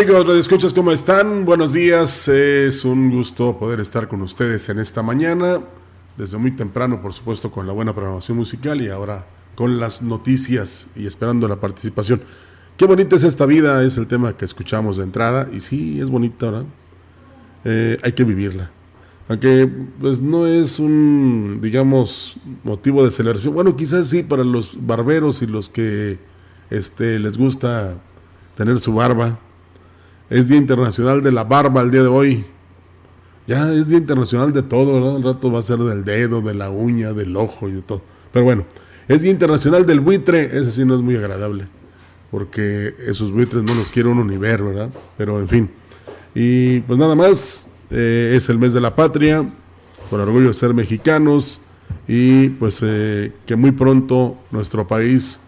Amigos, escuchas ¿cómo están? Buenos días. Es un gusto poder estar con ustedes en esta mañana. Desde muy temprano, por supuesto, con la buena programación musical y ahora con las noticias y esperando la participación. Qué bonita es esta vida, es el tema que escuchamos de entrada. Y sí, es bonita, ¿verdad? Eh, hay que vivirla. Aunque pues no es un, digamos, motivo de celebración. Bueno, quizás sí para los barberos y los que este, les gusta tener su barba es Día Internacional de la Barba el día de hoy. Ya es Día Internacional de todo, ¿no? Un rato va a ser del dedo, de la uña, del ojo y de todo. Pero bueno, es Día Internacional del Buitre, ese sí no es muy agradable, porque esos buitres no los quiere uno ni ver, ¿verdad? Pero en fin. Y pues nada más, eh, es el mes de la patria, con orgullo de ser mexicanos, y pues eh, que muy pronto nuestro país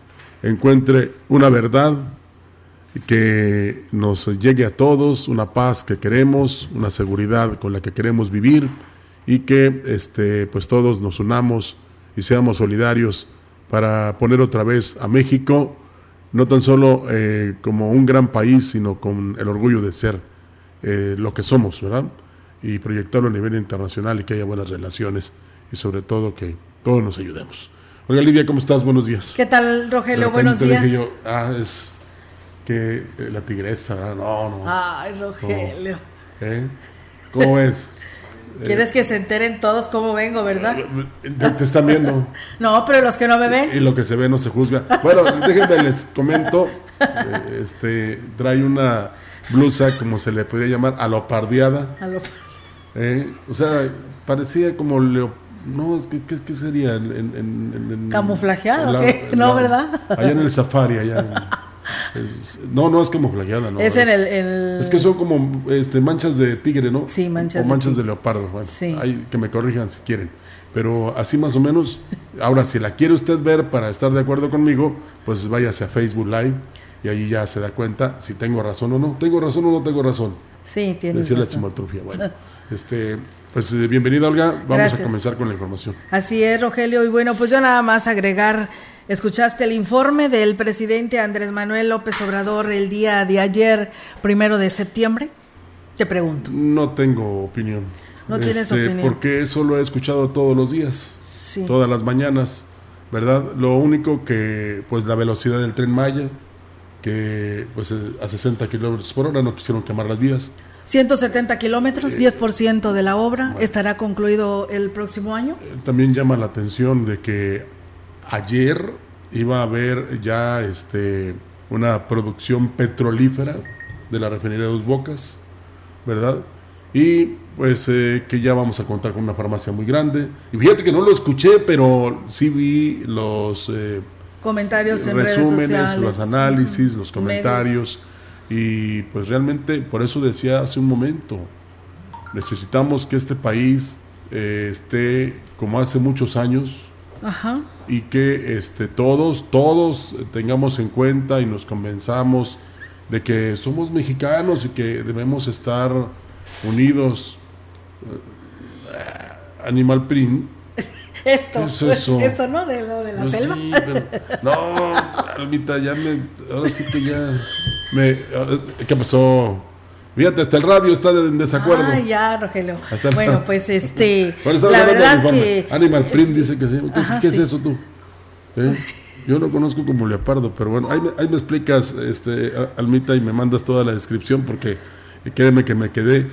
encuentre una verdad que nos llegue a todos una paz que queremos, una seguridad con la que queremos vivir y que este, pues todos nos unamos y seamos solidarios para poner otra vez a México, no tan solo eh, como un gran país, sino con el orgullo de ser eh, lo que somos, ¿verdad? Y proyectarlo a nivel internacional y que haya buenas relaciones y sobre todo que todos nos ayudemos. Oiga, Livia, ¿cómo estás? Buenos días. ¿Qué tal, Rogelio? Buenos días. ah, es que eh, la tigresa, no, no. Ay, Rogelio. ¿Eh? ¿Cómo es? ¿Quieres que se enteren todos cómo vengo, verdad? Te, están viendo. no, pero los que no me ven. Y, lo que se ve no se juzga. Bueno, déjenme les comento. Eh, este trae una blusa, como se le podría llamar, alopardeada. Eh, o sea, parecía como leo, no, ¿qué, qué, sería? En, ¿Camuflajeado? no, ¿verdad? Allá en el safari, allá. No, no es camuflajeada, no. Es, en el, Es que son como este, manchas de tigre, ¿no? Sí, manchas. O manchas de, leopardo. Bueno, hay que me corrijan si quieren. Pero así más o menos. Ahora, si la quiere usted ver para estar de acuerdo conmigo, pues váyase a Facebook Live y ahí ya se da cuenta si tengo razón o no. ¿Tengo razón o no tengo razón? Sí, tiene razón. la chimaltrufia. Bueno, este, pues eh, bienvenida, Olga. Vamos a comenzar con la información. Así es, Rogelio. Y bueno, pues yo nada más agregar Escuchaste el informe del presidente Andrés Manuel López Obrador el día de ayer, primero de septiembre. Te pregunto. No tengo opinión. No tienes este, opinión. Porque eso lo he escuchado todos los días, sí. todas las mañanas, ¿verdad? Lo único que, pues la velocidad del tren Maya, que pues a 60 kilómetros por hora no quisieron quemar las vías. 170 kilómetros, 10% de la obra, estará concluido el próximo año. También llama la atención de que ayer iba a haber ya este, una producción petrolífera de la refinería de Dos Bocas, ¿verdad? Y pues eh, que ya vamos a contar con una farmacia muy grande. Y fíjate que no lo escuché, pero sí vi los eh, comentarios en resúmenes, los análisis, los comentarios. Y pues realmente, por eso decía hace un momento, necesitamos que este país eh, esté como hace muchos años, y que este, todos, todos tengamos en cuenta y nos convenzamos de que somos mexicanos y que debemos estar unidos. Eh, animal Print Esto, ¿Qué es eso? eso, ¿no? De lo de la Pues selva. sí, pero- no, Almita, ya me. Ahora sí que ya. Me, ¿Qué pasó? Fíjate, hasta el radio está en desacuerdo. Ah, ya, Rogelio. Hasta Bueno, pues este. Bueno, la verdad que. Animal Print dice que sí. ¿Qué, es- Ajá, qué es eso tú? ¿Eh? Yo no conozco como leopardo, pero bueno, ahí me, ahí me explicas, este, Almita, y me mandas toda la descripción porque eh, créeme que me quedé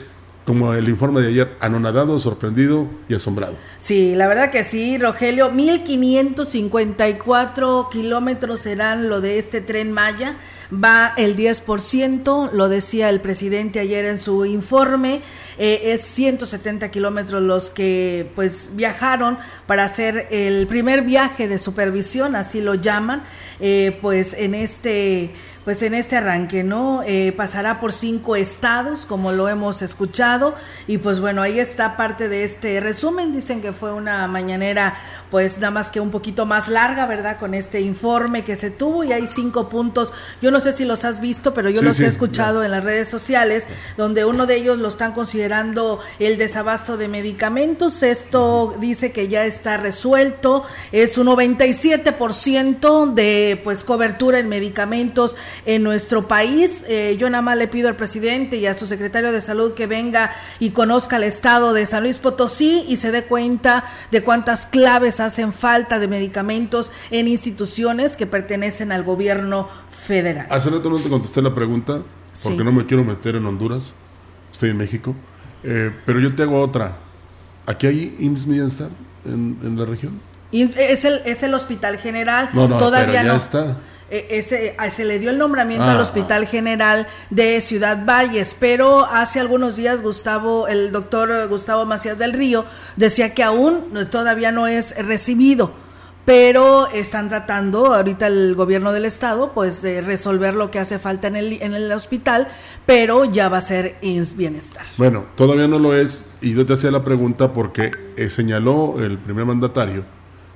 como el informe de ayer, anonadado, sorprendido y asombrado. Sí, la verdad que sí, Rogelio. 1554 kilómetros serán lo de este tren Maya. Va el 10%, lo decía el presidente ayer en su informe. Eh, es 170 kilómetros los que pues viajaron para hacer el primer viaje de supervisión, así lo llaman, eh, pues en este pues en este arranque, ¿no? Eh, pasará por cinco estados, como lo hemos escuchado, y pues bueno, ahí está parte de este resumen. Dicen que fue una mañanera, pues nada más que un poquito más larga, ¿verdad? Con este informe que se tuvo, y hay cinco puntos. Yo no sé si los has visto, pero yo Sí, los sí, he escuchado en las redes sociales, donde uno de ellos lo están considerando el desabasto de medicamentos. Esto dice que ya está resuelto, es un 97% de pues cobertura en medicamentos en nuestro país. Eh, yo nada más le pido al presidente y a su secretario de salud que venga y conozca el estado de San Luis Potosí y se dé cuenta de cuántas claves hacen falta de medicamentos en instituciones que pertenecen al gobierno federal. Hace rato no te contesté la pregunta porque Sí. no me quiero meter en Honduras, estoy en México, eh, pero yo te hago otra. ¿Aquí hay IMSS Bienestar en, en la región? Es el, es el hospital general, No, no, todavía pero ya no. está. Eh, ese, ah, se le dio el nombramiento Ah, al Hospital General de Ciudad Valles, pero hace algunos días Gustavo, el doctor Gustavo Macías del Río, decía que aún no- todavía no es recibido, pero están tratando ahorita el gobierno del estado, pues de resolver lo que hace falta en el, en el hospital, pero ya va a ser INS Bienestar. Bueno, todavía no lo es y yo te hacía la pregunta porque eh, señaló el primer mandatario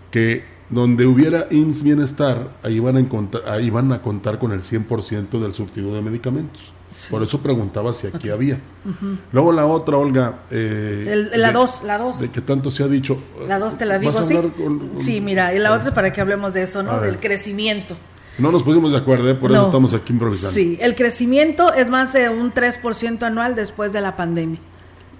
que donde hubiera IMSS Bienestar, ahí van a, encontrar- ahí van a contar con el 100% del surtido de medicamentos. Por eso preguntaba si aquí había. Luego la otra, Olga. eh, El- la de- dos, la dos. De que tanto se ha dicho. La dos te la ¿Vas digo, ¿sí? con- con- Sí, mira, y la otra para que hablemos de eso, ¿no? Del crecimiento. No nos pusimos de acuerdo, ¿eh? por eso No. estamos aquí improvisando. Sí, el crecimiento es más de un 3% anual después de la pandemia,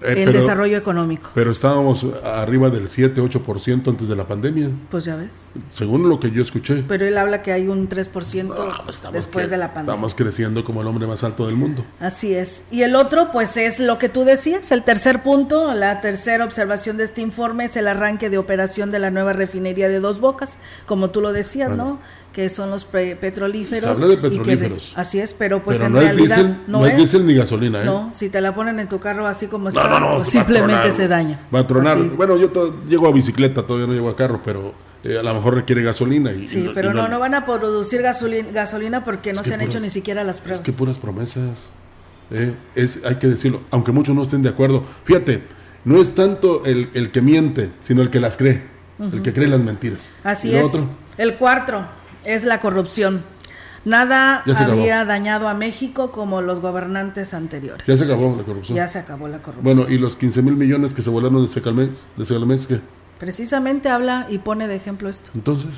Eh, el pero- desarrollo económico. Pero estábamos arriba del 7-8% antes de la pandemia, Pues ya ves. según lo que yo escuché. Pero él habla que hay un 3% Ah, pues después que- de la pandemia. Estamos creciendo como el hombre más alto del mundo. Así es. Y el otro, pues es lo que tú decías, el tercer punto, la tercera observación de este informe es el arranque de operación de la nueva refinería de Dos Bocas, como tú lo decías, Bueno. ¿no? Que son los pe- petrolíferos. Se habla de que petrolíferos. así es, pero pues pero en no es, realidad diésel, no, no es. es diésel ni gasolina, ¿eh? No, si te la ponen en tu carro así como No, está, no, simplemente tronar, se daña. Va a tronar. Así es. Bueno, yo llego a bicicleta, todavía no llego a carro, pero eh, a lo mejor requiere gasolina. Y, Sí, y pero y no, no van a producir gasolina, gasolina porque no que se han hecho ni siquiera las Es pruebas. que puras promesas. eh, es, hay que decirlo, aunque muchos no estén de acuerdo. Fíjate, no es tanto el, el que miente, sino el que las cree. El que cree las mentiras. Así ¿Y lo es. otro? El cuarto es la corrupción. Nada acabó. había dañado a México como los gobernantes anteriores. Ya se acabó la corrupción. Ya se acabó la corrupción. Bueno, y los 15 mil millones que se volaron de Secalmex, de ¿qué? Precisamente habla y pone de ejemplo esto. Entonces,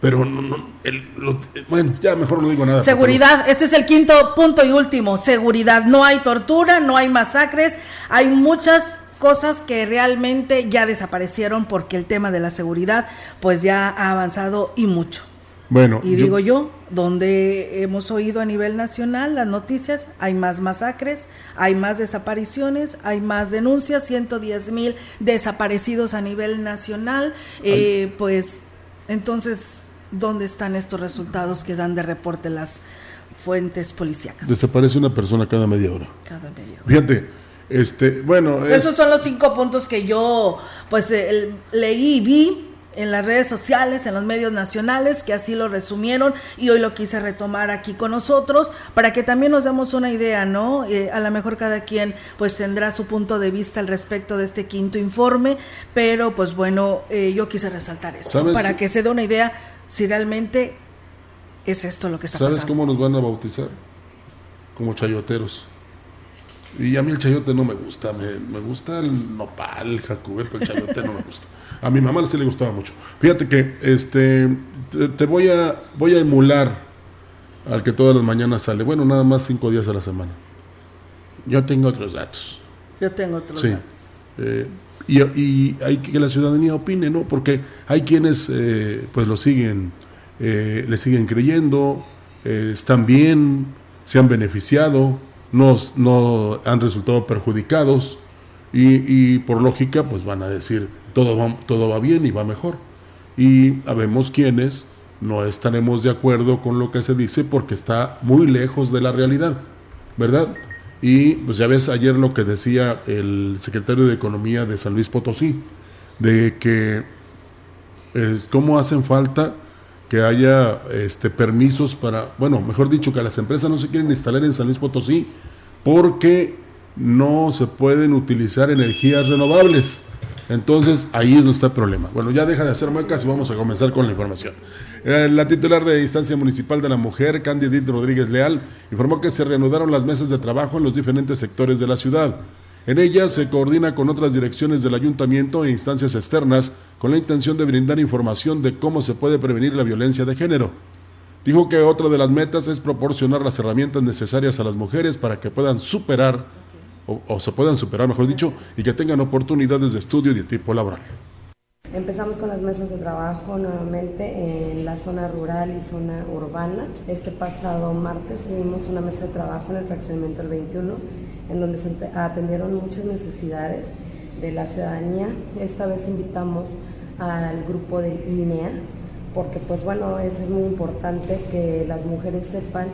pero no, no, el- lo- bueno, ya mejor no digo nada. Seguridad, este es el quinto punto y último, seguridad. No hay tortura, no hay masacres, hay muchas cosas que realmente ya desaparecieron porque el tema de la seguridad pues ya ha avanzado y mucho. Bueno, Y digo yo, donde hemos oído a nivel nacional las noticias, hay más masacres, hay más desapariciones, hay más denuncias, 110 mil desaparecidos a nivel nacional, eh, pues entonces, ¿dónde están estos resultados que dan de reporte las fuentes policíacas? desaparece una persona cada media hora. Cada media hora. Fíjate, este, bueno, es- Esos son los cinco puntos que yo pues eh, leí y vi en las redes sociales, en los medios nacionales, que así lo resumieron y hoy lo quise retomar aquí con nosotros para que también nos demos una idea, ¿no? Eh, a lo mejor cada quien pues tendrá su punto de vista al respecto de este quinto informe, pero pues bueno, eh, yo quise resaltar esto ¿Sabes? para que se dé una idea si realmente es esto lo que está ¿sabes pasando. cómo nos van a bautizar? Como chayoteros. Y a mí el chayote no me gusta, me, me gusta el nopal, el jacube, pero el chayote no me gusta. A mi mamá sí le gustaba mucho. Fíjate que este te, voy a voy a emular al que todas las mañanas sale. Bueno, nada más cinco días a la semana. Yo tengo otros datos. Yo tengo otros datos. Eh, y, hay que la ciudadanía opine, ¿no? Porque hay quienes eh, pues lo siguen, eh, le siguen creyendo, están bien, se han beneficiado, no, no han resultado perjudicados y, por lógica pues van a decir todo va, todo va bien y va mejor. Y habemos quienes no estaremos de acuerdo con lo que se dice porque está muy lejos de la realidad, ¿verdad? Y pues ya ves ayer lo que decía el secretario de Economía de San Luis Potosí, de que es cómo hacen falta que haya este, permisos para, bueno, mejor dicho, que las empresas no se quieren instalar en San Luis Potosí porque no se pueden utilizar energías renovables. Entonces ahí es donde está el problema. Bueno, ya deja de hacer macas y vamos a comenzar con la información. Eh, la titular de Instancia Municipal de la Mujer, Candidit Rodríguez Leal, informó que se reanudaron las mesas de trabajo en los diferentes sectores de la ciudad. En ellas se coordina con otras direcciones del ayuntamiento e instancias externas con la intención de brindar información de cómo se puede prevenir la violencia de género. Dijo que otra de las metas es proporcionar las herramientas necesarias a las mujeres para que puedan superar, o, se puedan superar, mejor dicho, y que tengan oportunidades de estudio y de tipo laboral. Empezamos con las mesas de trabajo nuevamente en la zona rural y zona urbana. Este pasado martes tuvimos una mesa de trabajo en el fraccionamiento del 21, en donde se atendieron muchas necesidades de la ciudadanía. Esta vez invitamos al grupo del INEA, porque pues bueno, es muy importante que las mujeres sepan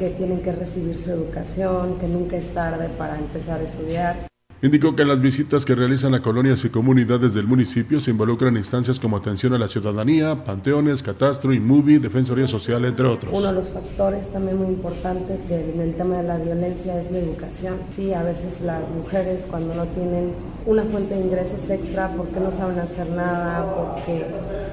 que tienen que recibir su educación, que nunca es tarde para empezar a estudiar. Indicó que en las visitas que realizan a colonias y comunidades del municipio se involucran instancias como atención a la ciudadanía, panteones, catastro, INMUBI, Defensoría Social, entre otros. Uno de los factores también muy importantes en el tema de la violencia es la educación. Sí, a veces las mujeres cuando no tienen una fuente de ingresos extra, porque no saben hacer nada, porque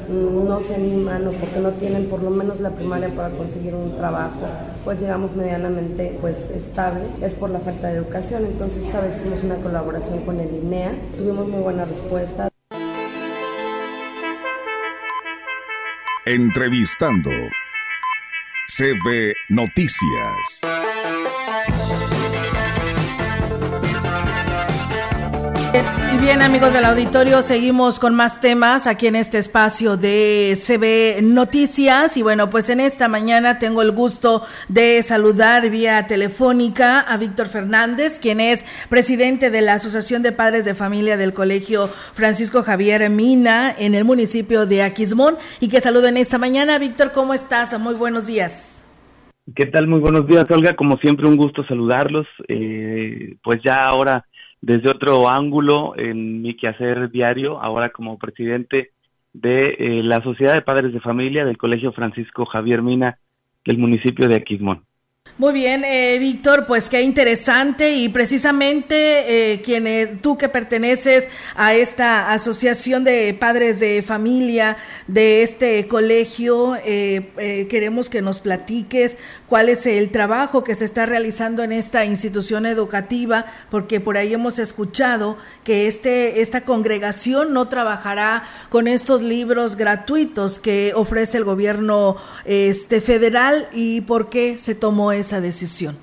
no se animan o porque no tienen por lo menos la primaria para conseguir un trabajo, pues llegamos medianamente pues estable, es por la falta de educación. Entonces esta vez hicimos una colaboración con el INEA. Tuvimos muy buena respuesta. Entrevistando CB Noticias. Y bien, amigos del auditorio, seguimos con más temas aquí en este espacio de CB Noticias. Y bueno, pues en esta mañana tengo el gusto de saludar vía telefónica a Víctor Fernández, quien es presidente de la Asociación de Padres de Familia del Colegio Francisco Javier Mina en el municipio de Aquismón. Y que saludo en esta mañana. Víctor, ¿cómo estás? Muy buenos días. ¿Qué tal? Muy buenos días, Olga. Como siempre, un gusto saludarlos. Eh, pues ya ahora desde otro ángulo en mi quehacer diario, ahora como presidente de eh, la Sociedad de Padres de Familia del Colegio Francisco Javier Mina del municipio de Aquismón. Muy bien, eh, Víctor, pues qué interesante y precisamente eh, quien, eh, tú que perteneces a esta asociación de padres de familia de este colegio, queremos que nos platiques cuál es el trabajo que se está realizando en esta institución educativa, porque por ahí hemos escuchado que este, esta congregación no trabajará con estos libros gratuitos que ofrece el gobierno este, federal y por qué se tomó esa decisión.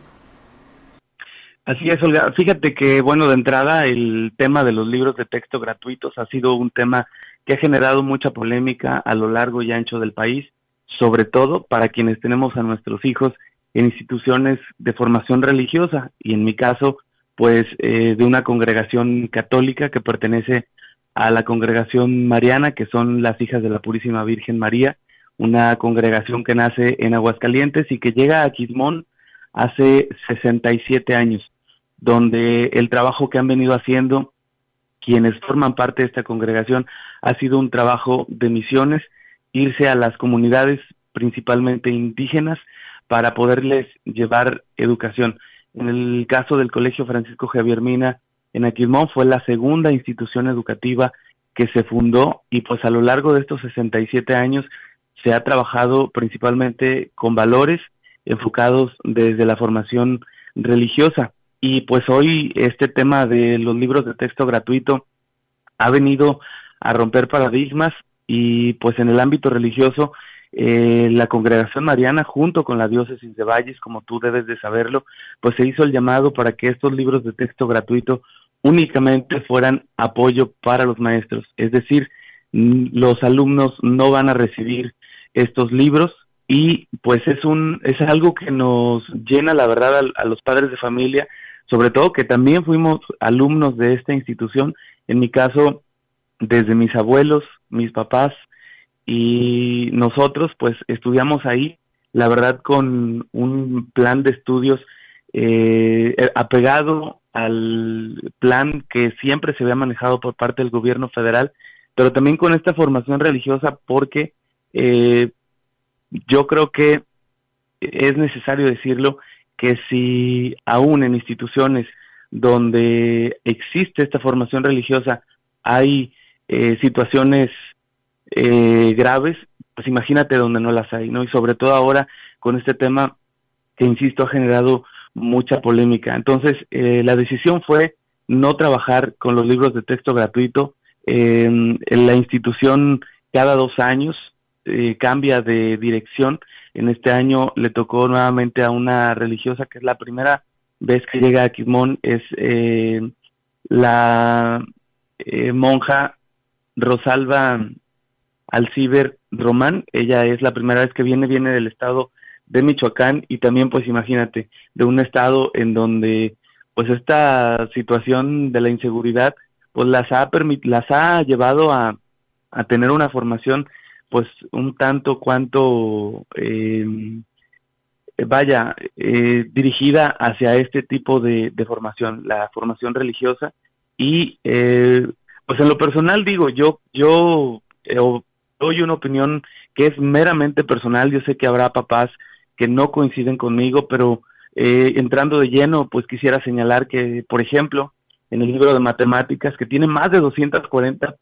Así es, Olga. Fíjate que, bueno, de entrada, el tema de los libros de texto gratuitos ha sido un tema que ha generado mucha polémica a lo largo y ancho del país, sobre todo para quienes tenemos a nuestros hijos en instituciones de formación religiosa y en mi caso, pues eh, de una congregación católica que pertenece a la congregación mariana, que son las hijas de la Purísima Virgen María, una congregación que nace en Aguascalientes y que llega a Quismón hace 67 años, donde el trabajo que han venido haciendo quienes forman parte de esta congregación ha sido un trabajo de misiones, irse a las comunidades principalmente indígenas para poderles llevar educación. En el caso del Colegio Francisco Javier Mina en Aquismón fue la segunda institución educativa que se fundó y pues a lo largo de estos 67 años se ha trabajado principalmente con valores enfocados desde la formación religiosa. Y pues hoy este tema de los libros de texto gratuito ha venido a romper paradigmas y pues en el ámbito religioso eh, la congregación mariana junto con la diócesis de Valles, como tú debes de saberlo, pues se hizo el llamado para que estos libros de texto gratuito únicamente fueran apoyo para los maestros, es decir, los alumnos no van a recibir estos libros y pues es un es algo que nos llena la verdad a, a los padres de familia, sobre todo que también fuimos alumnos de esta institución, en mi caso desde mis abuelos, mis papás y nosotros pues estudiamos ahí, la verdad con un plan de estudios eh, apegado al plan que siempre se había manejado por parte del gobierno federal, pero también con esta formación religiosa porque eh, yo creo que es necesario decirlo que si aún en instituciones donde existe esta formación religiosa hay eh, situaciones eh, graves, pues imagínate donde no las hay, ¿no? Y sobre todo ahora con este tema que, insisto, ha generado mucha polémica. Entonces, eh, la decisión fue no trabajar con los libros de texto gratuito. en la institución cada dos años eh, cambia de dirección. En este año le tocó nuevamente a una religiosa que es la primera vez que llega a Quismón, es eh, la monja Rosalba Alciber Román. Ella es la primera vez que viene, viene del estado de Michoacán y también pues imagínate de un estado en donde pues esta situación de la inseguridad pues las ha las ha llevado a, a tener una formación pues un tanto cuanto eh, vaya eh, dirigida hacia este tipo de, formación la formación religiosa. Y eh, pues en lo personal digo yo yo doy una opinión que es meramente personal. Yo sé que habrá papás que no coinciden conmigo, pero eh, entrando de lleno, pues quisiera señalar que, por ejemplo, en el libro de matemáticas, que tiene más de 240,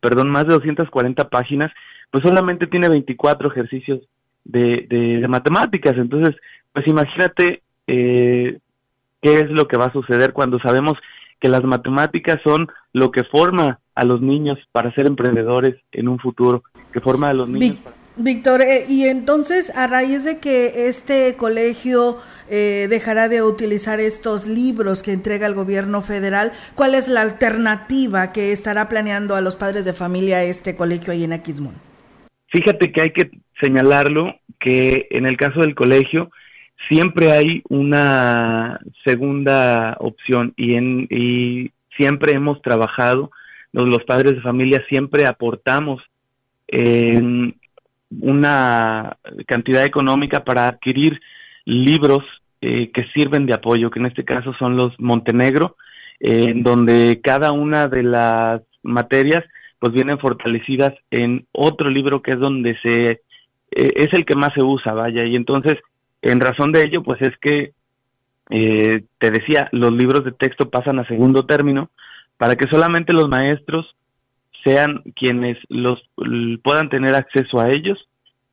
perdón, más de 240 páginas, pues solamente tiene 24 ejercicios de, de, matemáticas. Entonces, pues imagínate eh, qué es lo que va a suceder cuando sabemos que las matemáticas son lo que forma a los niños para ser emprendedores en un futuro, que forma a los niños para Víctor, eh, y entonces a raíz de que este colegio eh, dejará de utilizar estos libros que entrega el gobierno federal, ¿cuál es la alternativa que estará planeando a los padres de familia este colegio ahí en Aquismón? Fíjate que hay que señalarlo que en el caso del colegio siempre hay una segunda opción y, en, y siempre hemos trabajado, los, padres de familia siempre aportamos en una cantidad económica para adquirir libros eh, que sirven de apoyo, que en este caso son los Montenegro, eh, en donde cada una de las materias pues vienen fortalecidas en otro libro que es donde se eh, es el que más se usa, vaya, y entonces en razón de ello pues es que te decía, los libros de texto pasan a segundo término para que solamente los maestros sean quienes los puedan tener acceso a ellos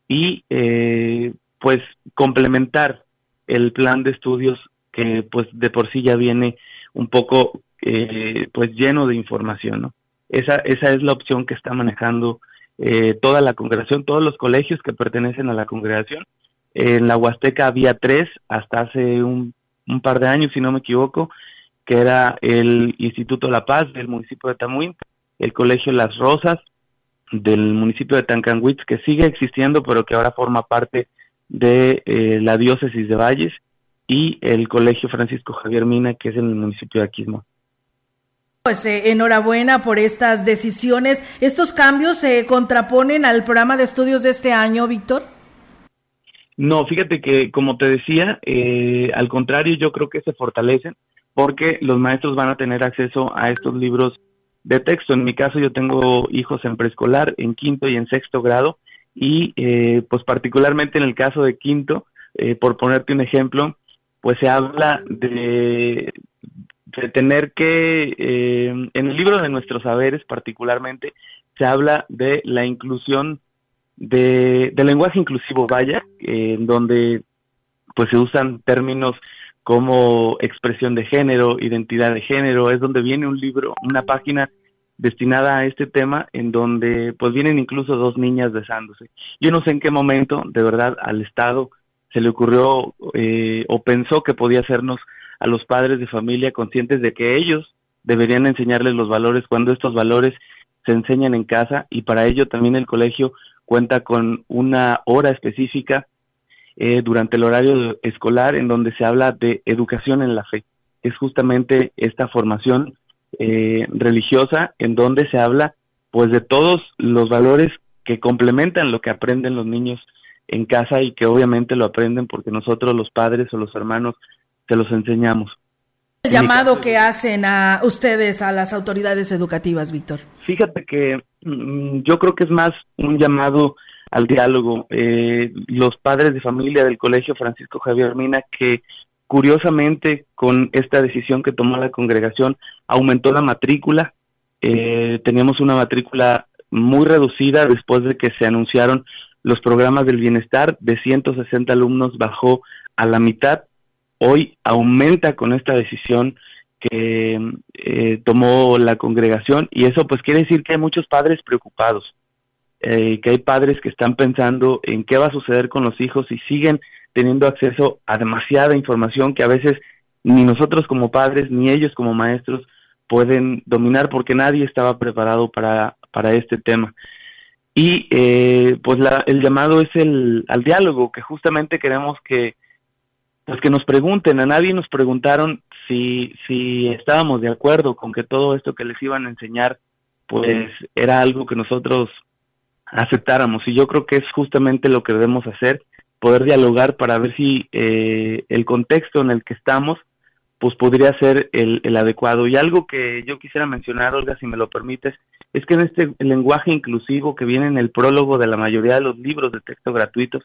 y eh, pues complementar el plan de estudios que pues de por sí ya viene un poco eh, pues lleno de información no esa esa es la opción que está manejando eh, toda la congregación todos los colegios que pertenecen a la congregación. En la Huasteca había tres hasta hace un, un par de años si no me equivoco que era el Instituto La Paz del municipio de Tamuín el Colegio Las Rosas del municipio de Tancanwitz, que sigue existiendo, pero que ahora forma parte de eh, la diócesis de Valles, y el Colegio Francisco Javier Mina, que es en el municipio de Aquismo. Pues eh, enhorabuena por estas decisiones. ¿Estos cambios se contraponen al programa de estudios de este año, Víctor? No, fíjate que, como te decía, eh, al contrario, yo creo que se fortalecen porque los maestros van a tener acceso a estos libros de texto. En mi caso yo tengo hijos en preescolar, en quinto y en sexto grado y eh, pues particularmente en el caso de quinto, eh, por ponerte un ejemplo, pues se habla de, de tener que, eh, en el libro de nuestros saberes particularmente, se habla de la inclusión de, de lenguaje inclusivo, vaya, en donde pues se usan términos como expresión de género, identidad de género, es donde viene un libro, una página destinada a este tema en donde pues vienen incluso dos niñas besándose. Yo no sé en qué momento de verdad al Estado se le ocurrió eh, o pensó que podía hacernos a los padres de familia conscientes de que ellos deberían enseñarles los valores cuando estos valores se enseñan en casa y para ello también el colegio cuenta con una hora específica eh, durante el horario escolar en donde se habla de educación en la fe. Es justamente esta formación eh, religiosa en donde se habla pues de todos los valores que complementan lo que aprenden los niños en casa y que obviamente lo aprenden porque nosotros los padres o los hermanos se los enseñamos. El llamado que hacen a ustedes, a las autoridades educativas, Víctor. Fíjate que mm, yo creo que es más un llamado al diálogo. Eh, los padres de familia del Colegio Francisco Javier Mina, que curiosamente con esta decisión que tomó la congregación, aumentó la matrícula. Eh, teníamos una matrícula muy reducida después de que se anunciaron los programas del bienestar. De 160 alumnos bajó a la mitad. Hoy aumenta con esta decisión que eh, tomó la congregación y eso pues quiere decir que hay muchos padres preocupados, eh, que hay padres que están pensando en qué va a suceder con los hijos y siguen teniendo acceso a demasiada información que a veces ni nosotros como padres ni ellos como maestros pueden dominar porque nadie estaba preparado para, para este tema. Y eh, pues la, el llamado es el, al diálogo, que justamente queremos que, pues que nos pregunten, a nadie nos preguntaron si, si estábamos de acuerdo con que todo esto que les iban a enseñar, pues era algo que nosotros aceptáramos. Y yo creo que es justamente lo que debemos hacer, poder dialogar para ver si eh, el contexto en el que estamos, pues podría ser el, el, adecuado. Y algo que yo quisiera mencionar, Olga, si me lo permites, es que en este lenguaje inclusivo que viene en el prólogo de la mayoría de los libros de texto gratuitos,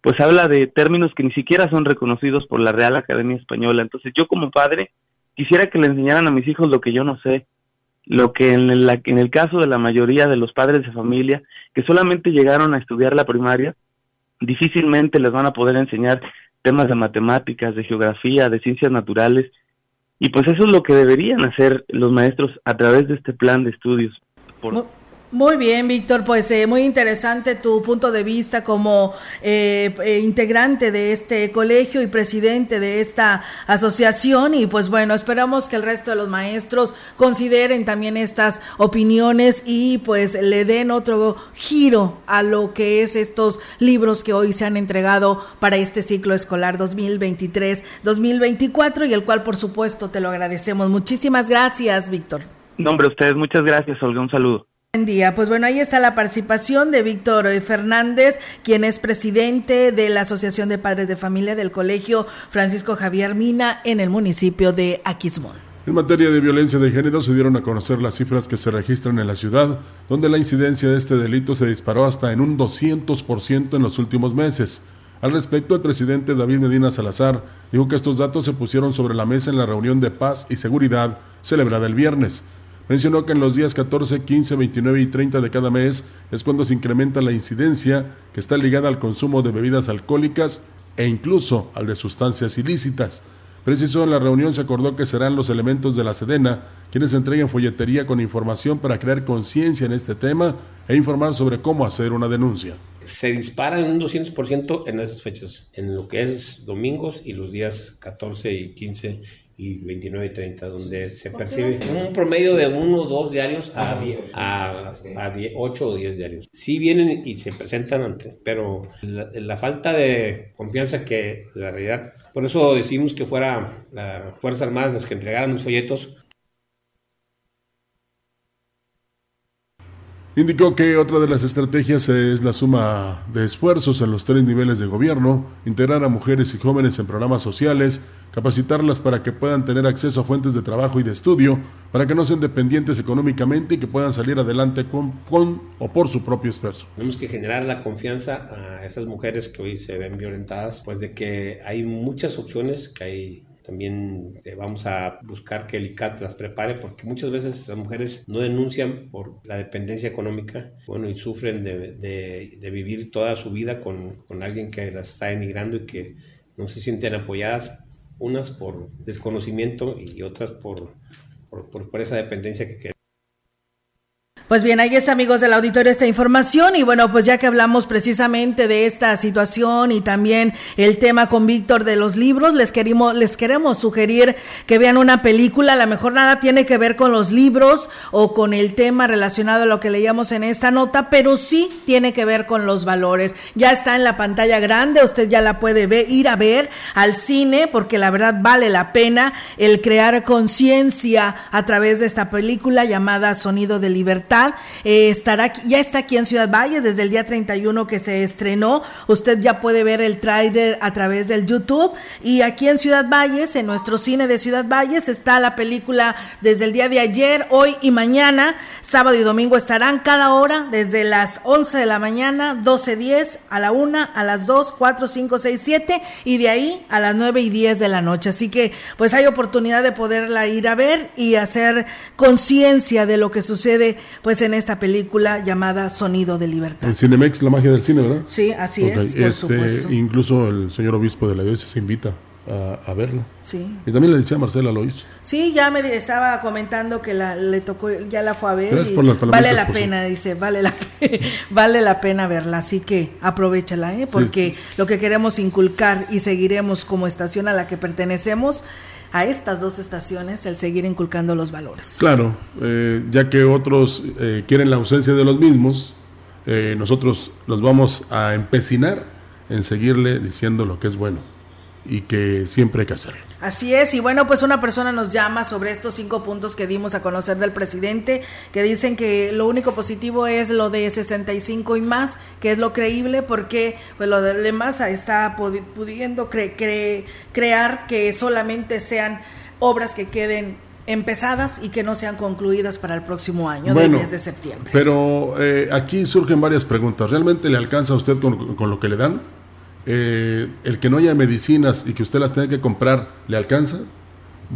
pues habla de términos que ni siquiera son reconocidos por la Real Academia Española. Entonces yo como padre quisiera que le enseñaran a mis hijos lo que yo no sé, lo que en en el caso de la mayoría de los padres de familia que solamente llegaron a estudiar la primaria, difícilmente les van a poder enseñar temas de matemáticas, de geografía, de ciencias naturales, y pues eso es lo que deberían hacer los maestros a través de este plan de estudios. Por... Muy bien, Víctor, pues eh, muy interesante tu punto de vista como eh, eh, integrante de este colegio y presidente de esta asociación y pues bueno, esperamos que el resto de los maestros consideren también estas opiniones y pues le den otro giro a lo que es estos libros que hoy se han entregado para este ciclo escolar 2023-2024 y el cual por supuesto te lo agradecemos. Muchísimas gracias, Víctor. No, hombre, ustedes muchas gracias, Olga, un saludo. Buen día, pues bueno, ahí está la participación de Víctor Fernández, quien es presidente de la Asociación de Padres de Familia del Colegio Francisco Javier Mina en el municipio de Aquismón. En materia de violencia de género se dieron a conocer las cifras que se registran en la ciudad, donde la incidencia de este delito se disparó hasta en un 200% en los últimos meses. Al respecto, el presidente David Medina Salazar dijo que estos datos se pusieron sobre la mesa en la reunión de paz y seguridad celebrada el viernes. Mencionó que en los días 14, 15, 29 y 30 de cada mes es cuando se incrementa la incidencia que está ligada al consumo de bebidas alcohólicas e incluso al de sustancias ilícitas. Precisó en la reunión se acordó que serán los elementos de la Sedena quienes entreguen folletería con información para crear conciencia en este tema e informar sobre cómo hacer una denuncia. Se dispara en un 200% en esas fechas, en lo que es domingos y los días 14 y 15 y 29 y 30, donde se percibe un promedio de uno o dos diarios a, a, a 8 o 10 diarios. Sí vienen y se presentan antes, pero la, la, falta de confianza que la realidad, por eso decimos que fuera las Fuerzas Armadas las que entregaran los folletos, Indicó que otra de las estrategias es la suma de esfuerzos en los tres niveles de gobierno, integrar a mujeres y jóvenes en programas sociales, capacitarlas para que puedan tener acceso a fuentes de trabajo y de estudio, para que no sean dependientes económicamente y que puedan salir adelante con, con o por su propio esfuerzo. Tenemos que generar la confianza a esas mujeres que hoy se ven violentadas, pues de que hay muchas opciones, que hay también eh, vamos a buscar que el ICAT las prepare porque muchas veces las mujeres no denuncian por la dependencia económica, bueno, y sufren de, de, vivir toda su vida con, con, alguien que las está emigrando y que no se sienten apoyadas, unas por desconocimiento y otras por, por, por, esa dependencia que Pues bien, ahí es amigos del auditorio esta información. Y bueno, pues ya que hablamos precisamente de esta situación y también el tema con Víctor de los libros, les queremos, les queremos sugerir que vean una película, a lo mejor nada tiene que ver con los libros o con el tema relacionado a lo que leíamos en esta nota, pero sí tiene que ver con los valores. Ya está en la pantalla grande, usted ya la puede ver, ir a ver al cine, porque la verdad vale la pena el crear conciencia a través de esta película llamada Sonido de Libertad eh, estará, ya está aquí en Ciudad Valles desde el día 31 que se estrenó. Usted ya puede ver el tráiler a través del YouTube. Y aquí en Ciudad Valles, en nuestro cine de Ciudad Valles, está la película desde el día de ayer, hoy y mañana. Sábado y domingo estarán cada hora desde las 11 de la mañana, 12.10, a la 1, a las 2, 4, 5, 6, 7 y de ahí a las 9 y 10 de la noche. Así que pues hay oportunidad de poderla ir a ver y hacer conciencia de lo que sucede pues en esta película llamada Sonido de Libertad. En Cinemex, la magia del cine, ¿verdad? Sí, así es, por este, supuesto. Incluso el señor obispo de la diócesis se invita a, verla. Sí. Y también le decía Marcela lo hizo. Sí, ya me estaba comentando que la, le tocó, ya la fue a ver. Y vale la pena, dice, vale la, vale la pena verla. Así que aprovechala, ¿eh? porque lo que queremos inculcar y seguiremos como estación a la que pertenecemos a estas dos estaciones el seguir inculcando los valores. Claro, eh, ya que otros eh, quieren la ausencia de los mismos, eh, nosotros nos vamos a empecinar en seguirle diciendo lo que es bueno y que siempre hay que hacerlo. Así es, y bueno, pues una persona nos llama sobre estos cinco puntos que dimos a conocer del presidente, que dicen que lo único positivo es lo de 65 y más, que es lo creíble, porque pues lo demás está pudiendo crear que solamente sean obras que queden empezadas y que no sean concluidas para el próximo año, del mes de septiembre. Pero eh, aquí surgen varias preguntas. ¿Realmente le alcanza a usted con, con lo que le dan? Eh, el que no haya medicinas y que usted las tenga que comprar, ¿le alcanza?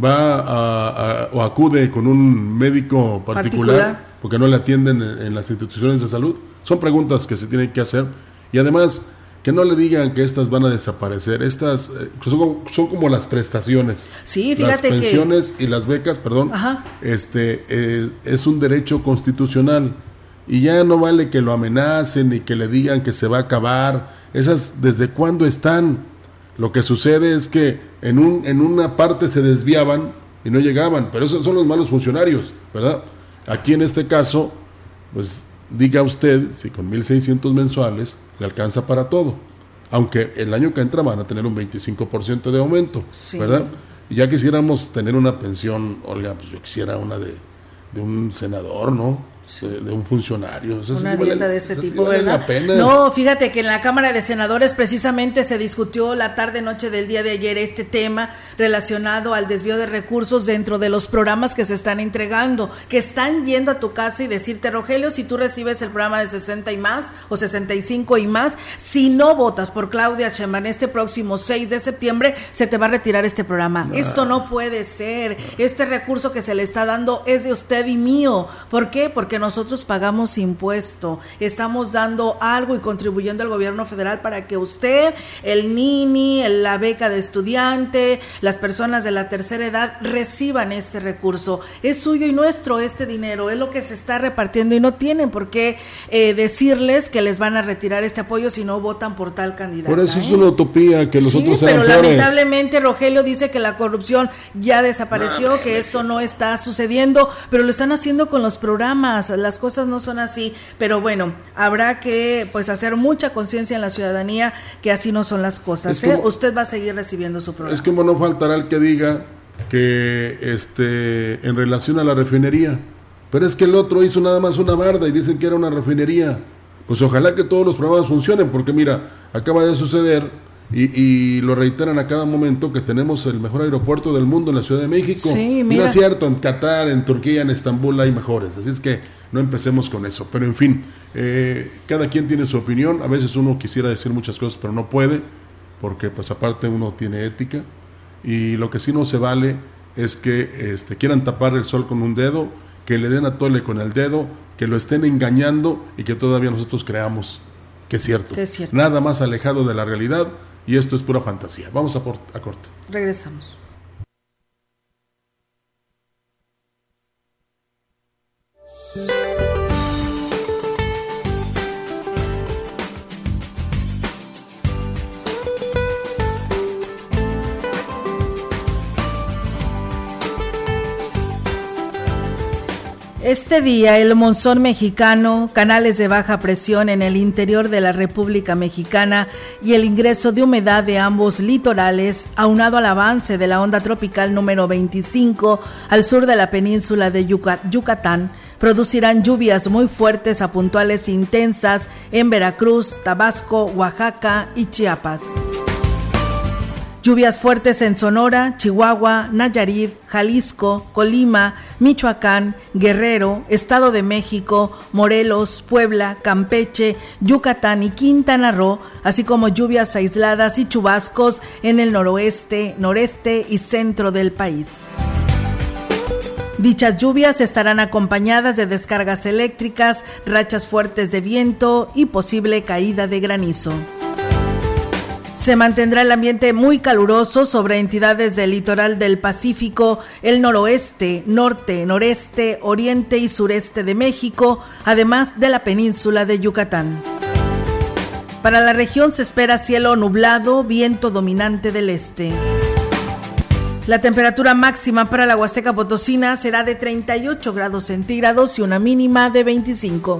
¿Va a, o acude con un médico particular, porque no le atienden en, las instituciones de salud? Son preguntas que se tienen que hacer. Y además, que no le digan que estas van a desaparecer. Estas eh, son, como las prestaciones. Sí, fíjate las pensiones y las becas, perdón. Este eh, es un derecho constitucional y ya no vale que lo amenacen y que le digan que se va a acabar esas desde cuándo están. Lo que sucede es que en, un, en una parte se desviaban y no llegaban, pero esos son los malos funcionarios, ¿verdad? Aquí en este caso, pues diga usted si con 1.600 mensuales le alcanza para todo, aunque el año que entra van a tener un 25% de aumento, ¿verdad? Y ya quisiéramos tener una pensión, Olga, pues yo quisiera una de, de un senador, ¿no? De un funcionario. Una dieta de ese tipo, ¿verdad? No, fíjate que en la Cámara de Senadores precisamente se discutió la tarde-noche del día de ayer este tema relacionado al desvío de recursos dentro de los programas que se están entregando, que están yendo a tu casa y decirte, Rogelio, si tú recibes el programa de 60 y más o 65 y más, si no votas por Claudia Sheinbaum este próximo 6 de septiembre, se te va a retirar este programa. Esto no puede ser. Este recurso que se le está dando es de usted y mío. ¿Por qué? Porque nosotros pagamos impuesto, estamos dando algo y contribuyendo al gobierno federal para que usted, el NINI, la beca de estudiante, las personas de la tercera edad reciban este recurso. Es suyo y nuestro este dinero, es lo que se está repartiendo y no tienen por qué eh, decirles que les van a retirar este apoyo si no votan por tal candidato. Por eso es ¿eh? una utopía que nosotros sí, pero lamentablemente Rogelio dice que la corrupción ya desapareció, que eso no está sucediendo, pero lo están haciendo con los programas las cosas no son así, pero bueno, habrá que pues hacer mucha conciencia en la ciudadanía que así no son las cosas. ¿eh? Usted va a seguir recibiendo su programa. Es como no faltará el que diga que este en relación a la refinería, pero es que el otro hizo nada más una barda y dicen que era una refinería. Pues ojalá que todos los programas funcionen, porque mira, acaba de suceder y, lo reiteran a cada momento que tenemos el mejor aeropuerto del mundo en la Ciudad de México. Sí, No es cierto, en Qatar, en Turquía, en Estambul hay mejores. Así es que no empecemos con eso. Pero en fin, eh, cada quien tiene su opinión. A veces uno quisiera decir muchas cosas, pero no puede, porque pues aparte uno tiene ética. Y lo que sí no se vale es que este, quieran tapar el sol con un dedo, que le den a tole con el dedo, que lo estén engañando y que todavía nosotros creamos que es cierto. Que es cierto. Nada más alejado de la realidad y esto es pura fantasía. Vamos a, a corte. Regresamos. Este día el monzón mexicano, canales de baja presión en el interior de la República Mexicana y el ingreso de humedad de ambos litorales, aunado al avance de la onda tropical número 25 al sur de la península de Yucatán, producirán lluvias muy fuertes a puntuales intensas en Veracruz, Tabasco, Oaxaca y Chiapas. Lluvias fuertes en Sonora, Chihuahua, Nayarit, Jalisco, Colima, Michoacán, Guerrero, Estado de México, Morelos, Puebla, Campeche, Yucatán y Quintana Roo, así como lluvias aisladas y chubascos en el noroeste, noreste y centro del país. Dichas lluvias estarán acompañadas de descargas eléctricas, rachas fuertes de viento y posible caída de granizo. Se mantendrá el ambiente muy caluroso sobre entidades del litoral del Pacífico, el noroeste, norte, noreste, oriente y sureste de México, además de la península de Yucatán. Para la región se espera cielo nublado, viento dominante del este. La temperatura máxima para la Huasteca Potosina será de 38 grados centígrados y una mínima de 25.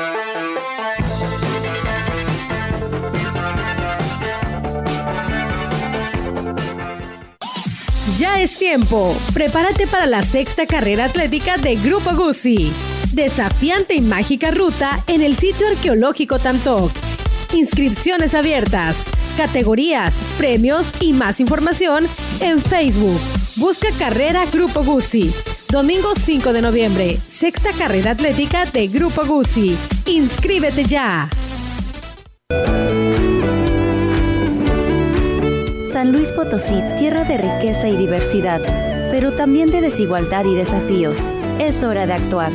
Ya es tiempo. Prepárate para la sexta carrera atlética de Grupo Guzzi. Desafiante y mágica ruta en el sitio arqueológico Tamtoc. Inscripciones abiertas, categorías, premios y más información en Facebook. Busca Carrera Grupo Guzzi. Domingo 5 de noviembre, sexta carrera atlética de Grupo Guzzi. Inscríbete ya. San Luis Potosí, tierra de riqueza y diversidad, pero también de desigualdad y desafíos. Es hora de actuar.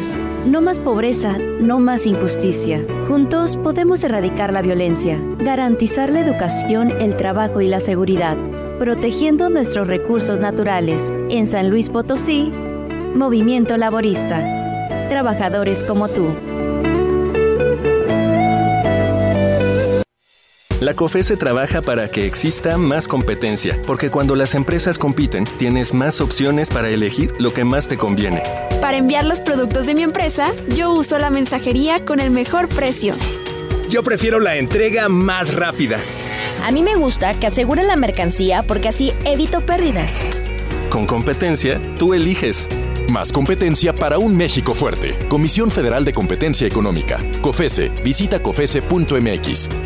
No más pobreza, no más injusticia. Juntos podemos erradicar la violencia, garantizar la educación, el trabajo y la seguridad, protegiendo nuestros recursos naturales. En San Luis Potosí, Movimiento Laborista. Trabajadores como tú. La COFESE trabaja para que exista más competencia, porque cuando las empresas compiten, tienes más opciones para elegir lo que más te conviene. Para enviar los productos de mi empresa, yo uso la mensajería con el mejor precio. Yo prefiero la entrega más rápida. A mí me gusta que aseguren la mercancía porque así evito pérdidas. Con competencia, tú eliges. Más competencia para un México fuerte. Comisión Federal de Competencia Económica. COFESE. Visita COFESE.mx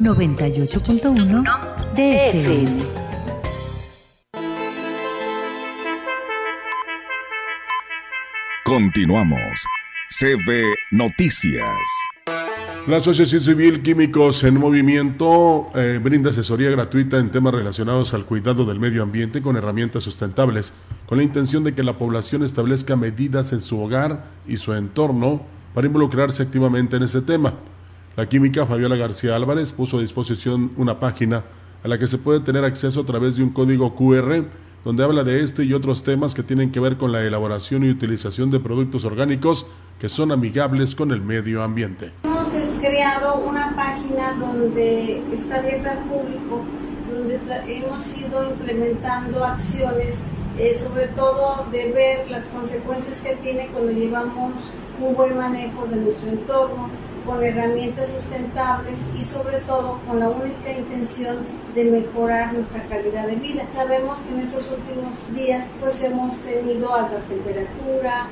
98.1 DFM. Continuamos. CB Noticias. La Asociación Civil Químicos en Movimiento eh, brinda asesoría gratuita en temas relacionados al cuidado del medio ambiente con herramientas sustentables, con la intención de que la población establezca medidas en su hogar y su entorno para involucrarse activamente en ese tema. La química Fabiola García Álvarez puso a disposición una página a la que se puede tener acceso a través de un código QR donde habla de este y otros temas que tienen que ver con la elaboración y utilización de productos orgánicos que son amigables con el medio ambiente. Hemos creado una página donde está abierta al público, donde hemos ido implementando acciones, eh, sobre todo de ver las consecuencias que tiene cuando llevamos un buen manejo de nuestro entorno, con herramientas sustentables y sobre todo con la única intención de mejorar nuestra calidad de vida. Sabemos que en estos últimos días pues hemos tenido altas temperaturas.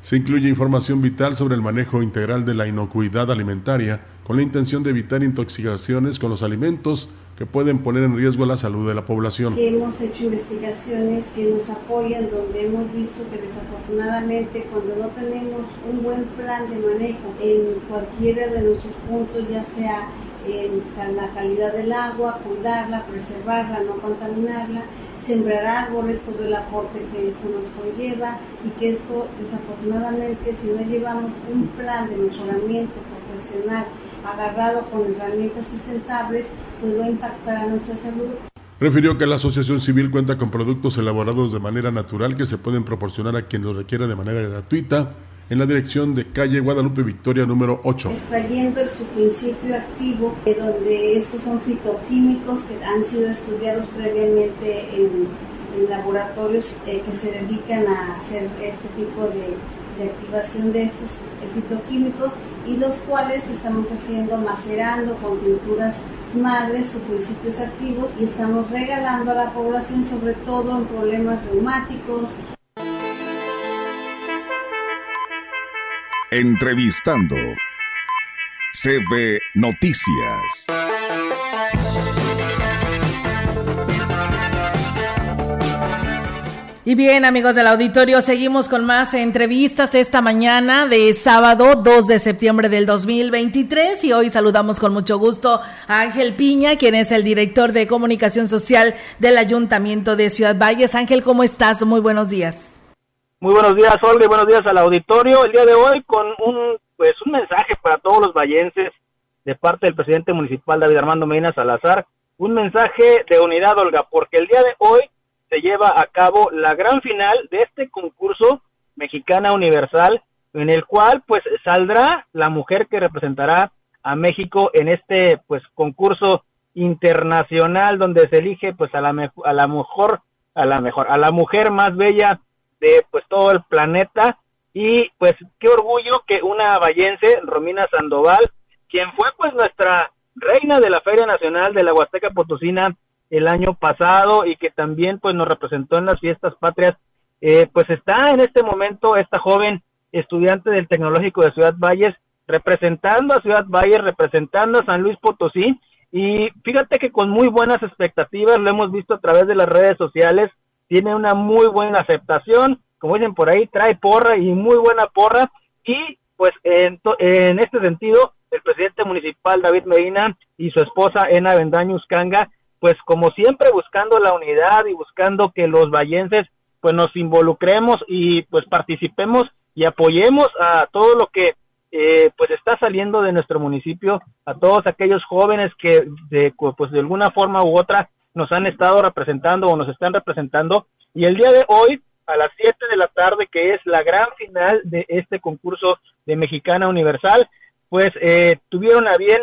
Se incluye información vital sobre el manejo integral de la inocuidad alimentaria con la intención de evitar intoxicaciones con los alimentos que pueden poner en riesgo la salud de la población. Hemos hecho investigaciones que nos apoyan donde hemos visto que desafortunadamente cuando no tenemos un buen plan de manejo en cualquiera de nuestros puntos, ya sea en la calidad del agua, cuidarla, preservarla, no contaminarla, sembrar árboles, todo el aporte que esto nos conlleva y que esto desafortunadamente si no llevamos un plan de mejoramiento profesional agarrado con herramientas sustentables, pues va a impactar a nuestra salud. Refirió que la Asociación Civil cuenta con productos elaborados de manera natural que se pueden proporcionar a quien los requiera de manera gratuita en la dirección de calle Guadalupe Victoria número 8. Extrayendo su principio activo, de donde estos son fitoquímicos que han sido estudiados previamente en, laboratorios eh, que se dedican a hacer este tipo de, de activación de estos fitoquímicos y los cuales estamos haciendo macerando con pinturas madres o principios activos y estamos regalando a la población sobre todo en problemas reumáticos. Entrevistando CB Noticias. Y bien, amigos del auditorio, seguimos con más entrevistas esta mañana de sábado 2 de septiembre del 2023 y hoy saludamos con mucho gusto a Ángel Piña, quien es el director de comunicación social del Ayuntamiento de Ciudad Valles. Ángel, ¿cómo estás? Muy buenos días. Muy buenos días, Olga, y buenos días al auditorio. El día de hoy con un pues un mensaje para todos los vallenses de parte del presidente municipal David Armando Medina Salazar, un mensaje de unidad, Olga, porque el día de hoy se lleva a cabo la gran final de este concurso Mexicana Universal, en el cual pues saldrá la mujer que representará a México en este pues concurso internacional donde se elige pues a la a la mejor a la mejor a la mujer más bella de pues todo el planeta. Y pues qué orgullo que una vallense Romina Sandoval quien fue pues nuestra reina de la Feria Nacional de la Huasteca Potosina el año pasado y que también pues nos representó en las fiestas patrias, eh, pues está en este momento esta joven estudiante del Tecnológico de Ciudad Valles representando a Ciudad Valles, representando a San Luis Potosí y fíjate que con muy buenas expectativas lo hemos visto a través de las redes sociales, tiene una muy buena aceptación, como dicen por ahí, trae porra y muy buena porra y pues en, en este sentido el presidente municipal David Medina y su esposa Ena Bendaño Canga pues como siempre buscando la unidad y buscando que los vallenses pues nos involucremos y pues participemos y apoyemos a todo lo que eh, pues está saliendo de nuestro municipio, a todos aquellos jóvenes que de, pues de alguna forma u otra nos han estado representando o nos están representando. Y el día de hoy a las 7 de la tarde que es la gran final de este concurso de Mexicana Universal, pues eh, tuvieron a bien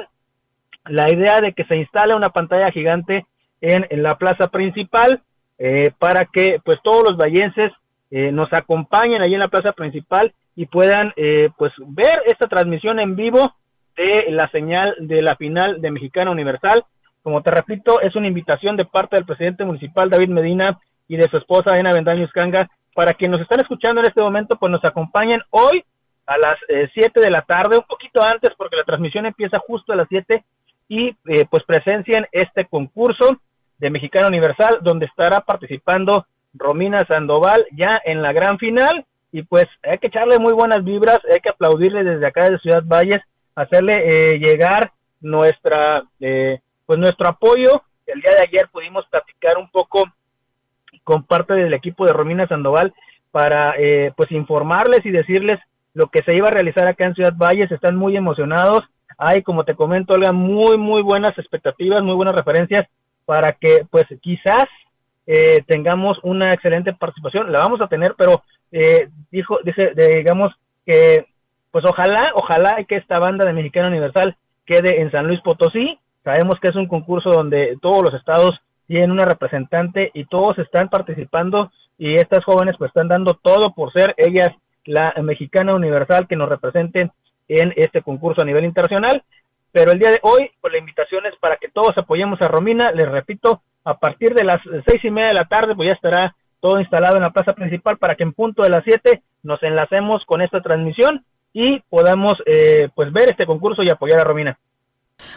la idea de que se instale una pantalla gigante en, la plaza principal eh, para que pues todos los vallenses eh, nos acompañen allí en la plaza principal y puedan eh, pues ver esta transmisión en vivo de la señal de la final de Mexicana Universal. Como te repito, es una invitación de parte del presidente municipal David Medina y de su esposa Ena Bendaño Canga para que nos están escuchando en este momento, pues nos acompañen hoy a las 7 de la tarde, un poquito antes porque la transmisión empieza justo a las 7 y eh, pues presencien este concurso de Mexicana Universal donde estará participando Romina Sandoval ya en la gran final y pues hay que echarle muy buenas vibras, hay que aplaudirle desde acá de Ciudad Valles, hacerle eh, llegar nuestra eh, pues nuestro apoyo. El día de ayer pudimos platicar un poco con parte del equipo de Romina Sandoval para pues informarles y decirles lo que se iba a realizar acá en Ciudad Valles, están muy emocionados, hay, como te comento, Olga, muy, muy buenas expectativas, muy buenas referencias para que, pues, quizás eh, tengamos una excelente participación. La vamos a tener, pero eh, dijo, dice, digamos que, pues, ojalá, ojalá que esta banda de Mexicana Universal quede en San Luis Potosí. Sabemos que es un concurso donde todos los estados tienen una representante y todos están participando y estas jóvenes pues están dando todo por ser ellas la mexicana universal que nos representen en este concurso a nivel internacional. Pero el día de hoy, pues la invitación es para que todos apoyemos a Romina. Les repito, a partir de las seis y media de la tarde, pues ya estará todo instalado en la plaza principal para que en punto de las siete nos enlacemos con esta transmisión y podamos eh, pues ver este concurso y apoyar a Romina.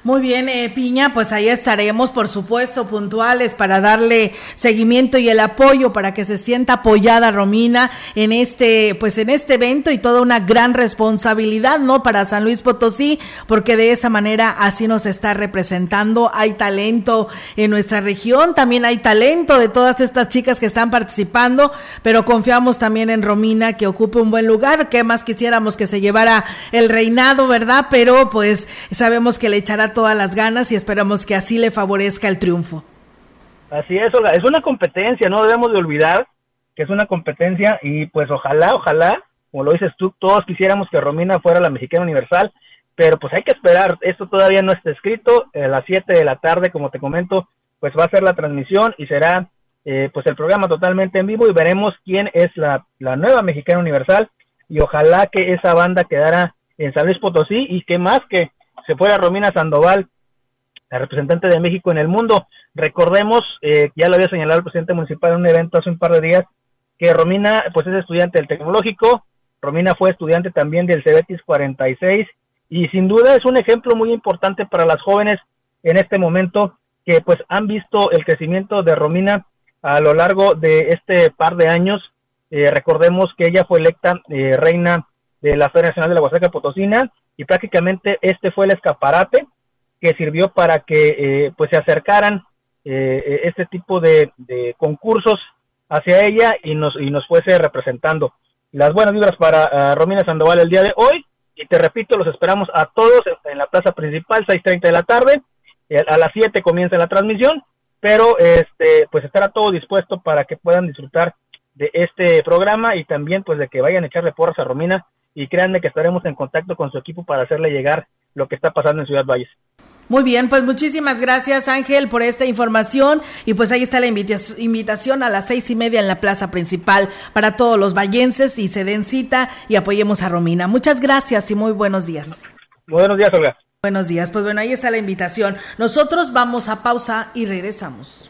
Muy bien, eh, Piña, pues ahí estaremos, por supuesto, puntuales para darle seguimiento y el apoyo para que se sienta apoyada Romina en este, pues en este evento y toda una gran responsabilidad, ¿no? Para San Luis Potosí, porque de esa manera así nos está representando. Hay talento en nuestra región, también hay talento de todas estas chicas que están participando, pero confiamos también en Romina que ocupe un buen lugar. ¿Qué más quisiéramos que se llevara el reinado, verdad? Pero pues sabemos que le echará todas las ganas y esperamos que así le favorezca el triunfo. Así es, Olga, es una competencia, no debemos de olvidar que es una competencia y pues ojalá, ojalá, como lo dices tú, todos quisiéramos que Romina fuera la mexicana universal, pero pues hay que esperar, esto todavía no está escrito, a las 7 de la tarde, como te comento, pues va a ser la transmisión y será eh, pues el programa totalmente en vivo y veremos quién es la, la nueva mexicana universal y ojalá que esa banda quedara en San Luis Potosí y que más que se fuera Romina Sandoval, la representante de México en el mundo. Recordemos, eh, ya lo había señalado el presidente municipal en un evento hace un par de días, que Romina pues es estudiante del tecnológico, Romina fue estudiante también del Cebetis 46 y sin duda es un ejemplo muy importante para las jóvenes en este momento que pues han visto el crecimiento de Romina a lo largo de este par de años. Eh, recordemos que ella fue electa eh, reina de la Feria Nacional de la Huasteca Potosina y prácticamente este fue el escaparate que sirvió para que eh, pues se acercaran eh, este tipo de, concursos hacia ella y nos, y nos fuese representando. Las buenas vibras para Romina Sandoval el día de hoy y te repito, los esperamos a todos en la plaza principal, 6.30 de la tarde, a las 7 comienza la transmisión, pero este pues estará todo dispuesto para que puedan disfrutar de este programa y también pues de que vayan a echarle porras a Romina y créanme que estaremos en contacto con su equipo para hacerle llegar lo que está pasando en Ciudad Valles. Muy bien, pues muchísimas gracias Ángel por esta información y pues ahí está la invitación a las seis y media en la plaza principal para todos los vallenses y se den cita y apoyemos a Romina. Muchas gracias y muy buenos días. Buenos días, Olga. Buenos días, pues bueno, ahí está la invitación. Nosotros vamos a pausa y regresamos.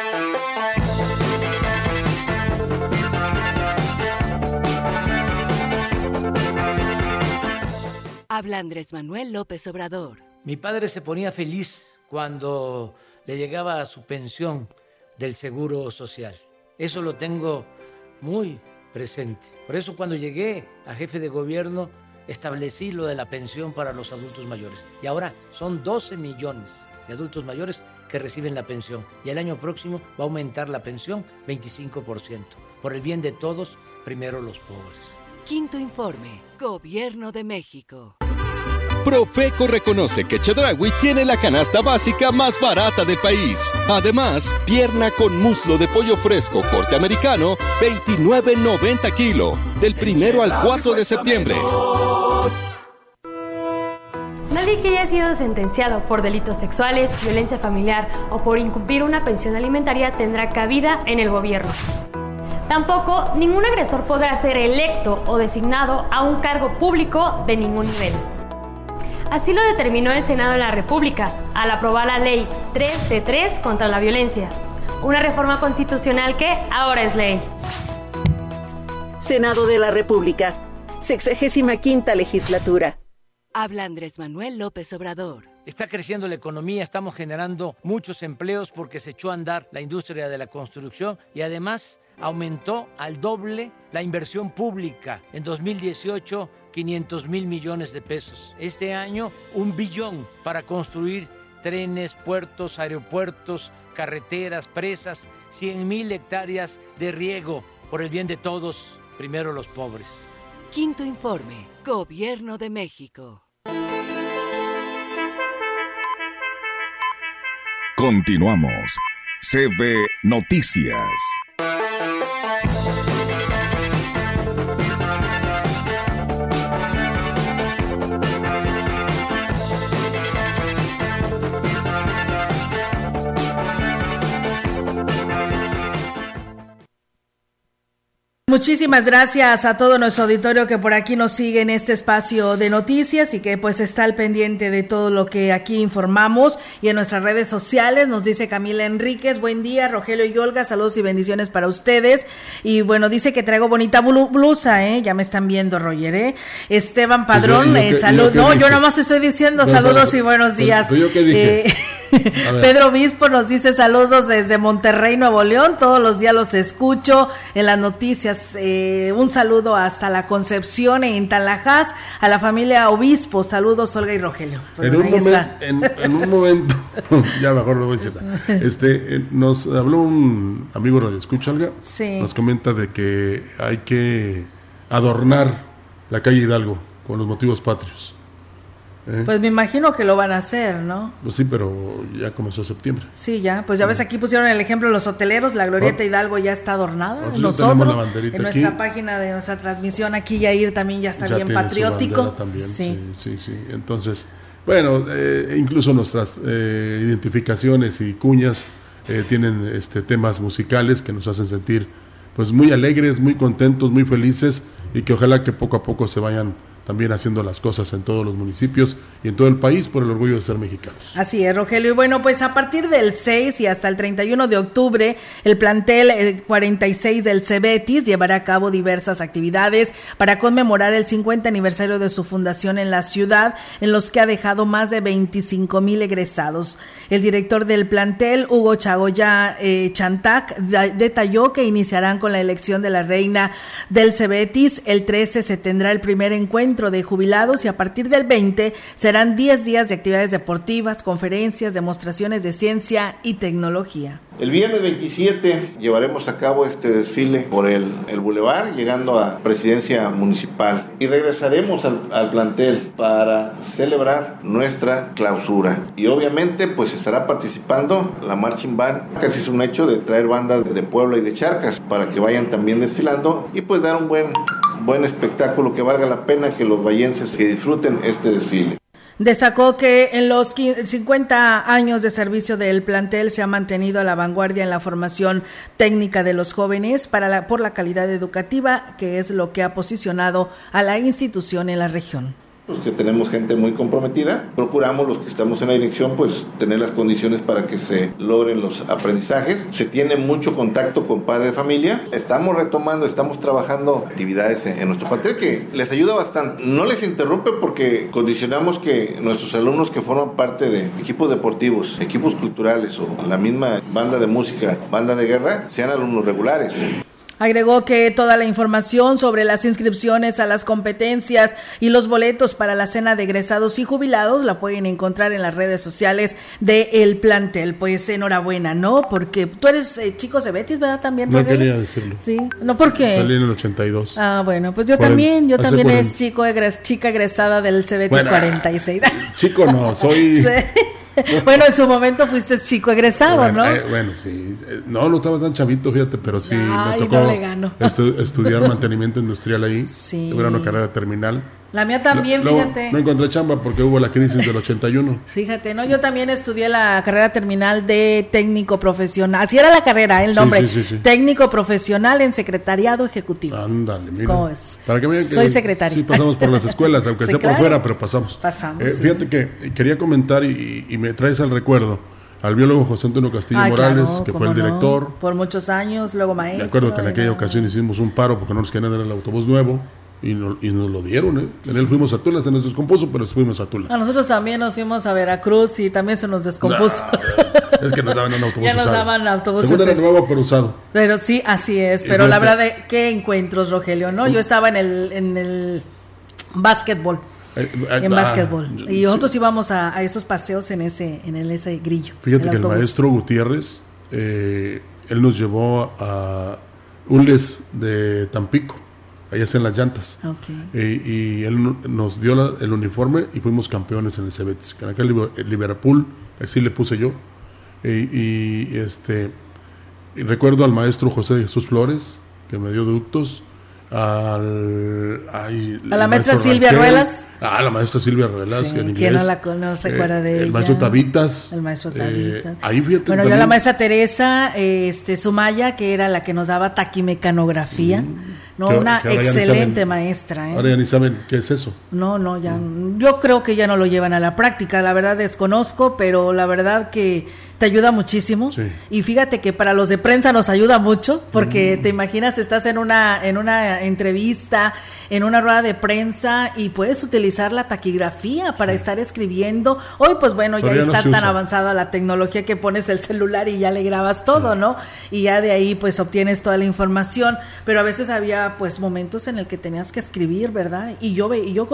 Habla Andrés Manuel López Obrador. Mi padre se ponía feliz cuando le llegaba su pensión del Seguro Social. Eso lo tengo muy presente. Por eso cuando llegué a jefe de gobierno establecí lo de la pensión para los adultos mayores. Y ahora son 12 millones de adultos mayores que reciben la pensión. Y el año próximo va a aumentar la pensión 25%. Por el bien de todos, primero los pobres. Quinto informe, Gobierno de México. Profeco reconoce que Chedragui tiene la canasta básica más barata del país. Además, pierna con muslo de pollo fresco corte americano, 29.90 kilo, del primero al 4 de septiembre. Nadie que haya sido sentenciado por delitos sexuales, violencia familiar o por incumplir una pensión alimentaria tendrá cabida en el gobierno. Tampoco ningún agresor podrá ser electo o designado a un cargo público de ningún nivel. Así lo determinó el Senado de la República al aprobar la Ley 3 de 3 contra la violencia, una reforma constitucional que ahora es ley. Senado de la República, 65 quinta legislatura. Habla Andrés Manuel López Obrador. Está creciendo la economía, estamos generando muchos empleos porque se echó a andar la industria de la construcción y además aumentó al doble la inversión pública. En 2018, 500 mil millones de pesos. Este año, un billón para construir trenes, puertos, aeropuertos, carreteras, presas, 100 mil hectáreas de riego por el bien de todos, primero los pobres. Quinto informe, Gobierno de México. Continuamos. CB Noticias. Muchísimas gracias a todo nuestro auditorio que por aquí nos sigue en este espacio de noticias y que pues está al pendiente de todo lo que aquí informamos. Y en nuestras redes sociales nos dice Camila Enríquez, buen día Rogelio y Olga, saludos y bendiciones para ustedes. Y bueno, dice que traigo bonita blusa, ¿eh? ya me están viendo Roger, ¿eh? Esteban Padrón, eh, salud, no, yo nada más te estoy diciendo saludos y buenos días. Eh, Pedro Obispo nos dice saludos desde Monterrey, Nuevo León. Todos los días los escucho en las noticias. Eh, un saludo hasta la Concepción en Talajás, a la familia Obispo. Saludos, Olga y Rogelio. En un, momento, ya mejor lo voy a decir. Este, eh, nos habló un amigo Radio Escucha, Olga. Sí. Nos comenta de que hay que adornar la calle Hidalgo con los motivos patrios. ¿Eh? Pues me imagino que lo van a hacer, ¿no? Pues sí, pero ya comenzó septiembre. Sí, ya. Pues ya ves, aquí pusieron el ejemplo los hoteleros. La Glorieta Hidalgo ya está adornada. Nosotros, en nuestra página de nuestra transmisión, aquí Yair también ya está bien patriótico. También, sí. sí. sí, Entonces, bueno, eh, incluso nuestras eh, identificaciones y cuñas tienen este temas musicales que nos hacen sentir pues muy alegres, muy contentos, muy felices y que ojalá que poco a poco se vayan también haciendo las cosas en todos los municipios y en todo el país por el orgullo de ser mexicanos. Así es, Rogelio. Y bueno, pues a partir del 6 y hasta el 31 de octubre, el plantel 46 eh, del Cebetis llevará a cabo diversas actividades para conmemorar el 50 aniversario de su fundación en la ciudad, en los que ha dejado más de 25 mil egresados. El director del plantel, Hugo Chagoya eh, Chantac, detalló que iniciarán con la elección de la reina del Cebetis. El 13 se tendrá el primer encuentro de jubilados y a partir del 20 serán 10 días de actividades deportivas, conferencias, demostraciones de ciencia y tecnología. El viernes 27 llevaremos a cabo este desfile por el, el Boulevard, llegando a Presidencia Municipal. Y regresaremos al, al, plantel para celebrar nuestra clausura. Y obviamente, pues estará participando la Marching Band. Casi es un hecho de traer bandas de Puebla y de Charcas para que vayan también desfilando y pues dar un buen, buen espectáculo que valga la pena que los vallenses que disfruten este desfile. Destacó que en los 50 años de servicio del plantel se ha mantenido a la vanguardia en la formación técnica de los jóvenes para la, por la calidad educativa, que es lo que ha posicionado a la institución en la región que tenemos gente muy comprometida. Procuramos los que estamos en la dirección, pues tener las condiciones para que se logren los aprendizajes. Se tiene mucho contacto con padres de familia. Estamos retomando, estamos trabajando actividades en, nuestro plantel que les ayuda bastante. No les interrumpe porque condicionamos que nuestros alumnos que forman parte de equipos deportivos, equipos culturales o la misma banda de música, banda de guerra, sean alumnos regulares. Agregó que toda la información sobre las inscripciones a las competencias y los boletos para la cena de egresados y jubilados la pueden encontrar en las redes sociales de El Plantel. Pues enhorabuena, ¿no? Porque tú eres eh, chico de Betis, ¿verdad? También. No quería decirlo. Sí, no, ¿por qué? Salí en el 82. Ah, bueno, pues yo también, yo también es chico chica egresada del Cebetis 46. Chico no, soy... bueno, en su momento fuiste chico egresado, ¿no? Eh, bueno, sí. No, no estaba tan chavito, fíjate, pero sí me tocó estudiar mantenimiento industrial ahí. Sí. Era una carrera terminal. La mía también, fíjate. No encontré chamba porque hubo la crisis del 81. Fíjate, no, yo también estudié la carrera terminal de técnico profesional. Así era la carrera, el nombre. técnico profesional en secretariado ejecutivo. Ándale, mira. ¿Cómo es? Soy secretario. Sí, pasamos por las escuelas, aunque sea por fuera, pero pasamos. Pasamos. Eh, fíjate que quería comentar y, me traes al recuerdo al biólogo José Antonio Castillo Morales, que fue el director. Por muchos años, luego maestro. Me acuerdo que en aquella ocasión hicimos un paro porque no nos querían dar el autobús nuevo. Y, y, nos lo dieron, ¿eh? En él fuimos a Tula, se nos descompuso, pero fuimos a Tula. A nosotros también nos fuimos a Veracruz y también se nos descompuso. es que nos daban un autobús Ya nos daban autobuses. Según era nuevo, pero usado. Pero sí, así es. Pero la verdad, de, ¿qué encuentros, Rogelio? no Yo estaba en el, en el básquetbol. Eh, eh, en ah, básquetbol. Y nosotros íbamos a, a, esos paseos en ese, en el, ese grillo. Fíjate que el maestro Gutiérrez, eh, él nos llevó a Ules de Tampico ahí hacen las llantas. y él nos dio el uniforme y fuimos campeones en el Cebetis. En aquel Liverpool, así le puse yo. y, este, recuerdo al maestro José Jesús Flores, que me dio ductos, al, a la maestra Silvia Ruelas. Ah, la maestra Silvia Ruelas, en inglés. no la conoce, se acuerda de el Maestro Tabitas. El maestro eh, Tabitas. bueno, yo la maestra Teresa este, Sumaya, que era la que nos daba taquimecanografía. Mm. No, una excelente maestra. ¿eh? Ahora ya ni saben qué es eso. No, no, ya. Yo creo que ya no lo llevan a la práctica. La verdad desconozco, pero la verdad que te ayuda muchísimo. Y fíjate que para los de prensa nos ayuda mucho, porque mm. te imaginas, estás en una, en una entrevista, en una rueda de prensa y puedes utilizar la taquigrafía para estar escribiendo. Hoy, pues bueno, ya, está tan avanzada la tecnología que pones el celular y ya le grabas todo, ¿no? Y ya de ahí pues obtienes toda la información. Pero a veces había pues momentos en el que tenías que escribir, ¿verdad? Y yo ve, y yo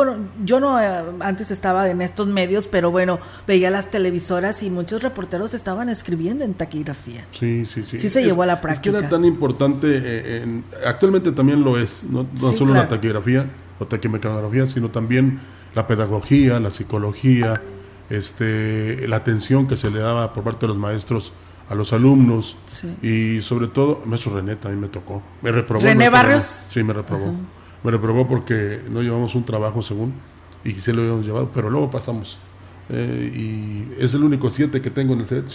yo no eh, antes estaba en estos medios, pero bueno, veía las televisoras y muchos reporteros estaban escribiendo en taquigrafía. Sí, sí, sí. Sí se llevó a la práctica. Es que era tan importante, eh, actualmente también lo es, no, solo la taquigrafía o taquimecanografía, sino también la pedagogía, la psicología, este, la atención que se le daba por parte de los maestros a los alumnos y sobre todo, maestro René también me tocó. Me reprobó. ¿René Barrios? Sí, me reprobó. Me reprobó porque no llevamos un trabajo según y sí lo habíamos llevado, pero luego pasamos. Eh, y es el único 7 que tengo en el set,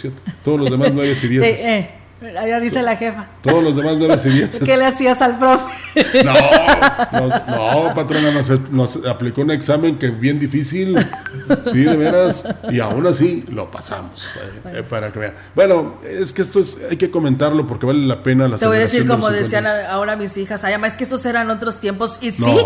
Todos los demás 9 y 10. Allá dice la jefa. Todos los demás no recibían. ¿Qué le hacías al profe? No, no, patrona, nos, aplicó un examen que bien difícil. Sí, de veras. Y aún así lo pasamos. Eh, eh, para que vean. Bueno, es que esto es, hay que comentarlo porque vale la pena la Te voy a decir como decían ahora mis hijas. Además es que esos eran otros tiempos. Y sí,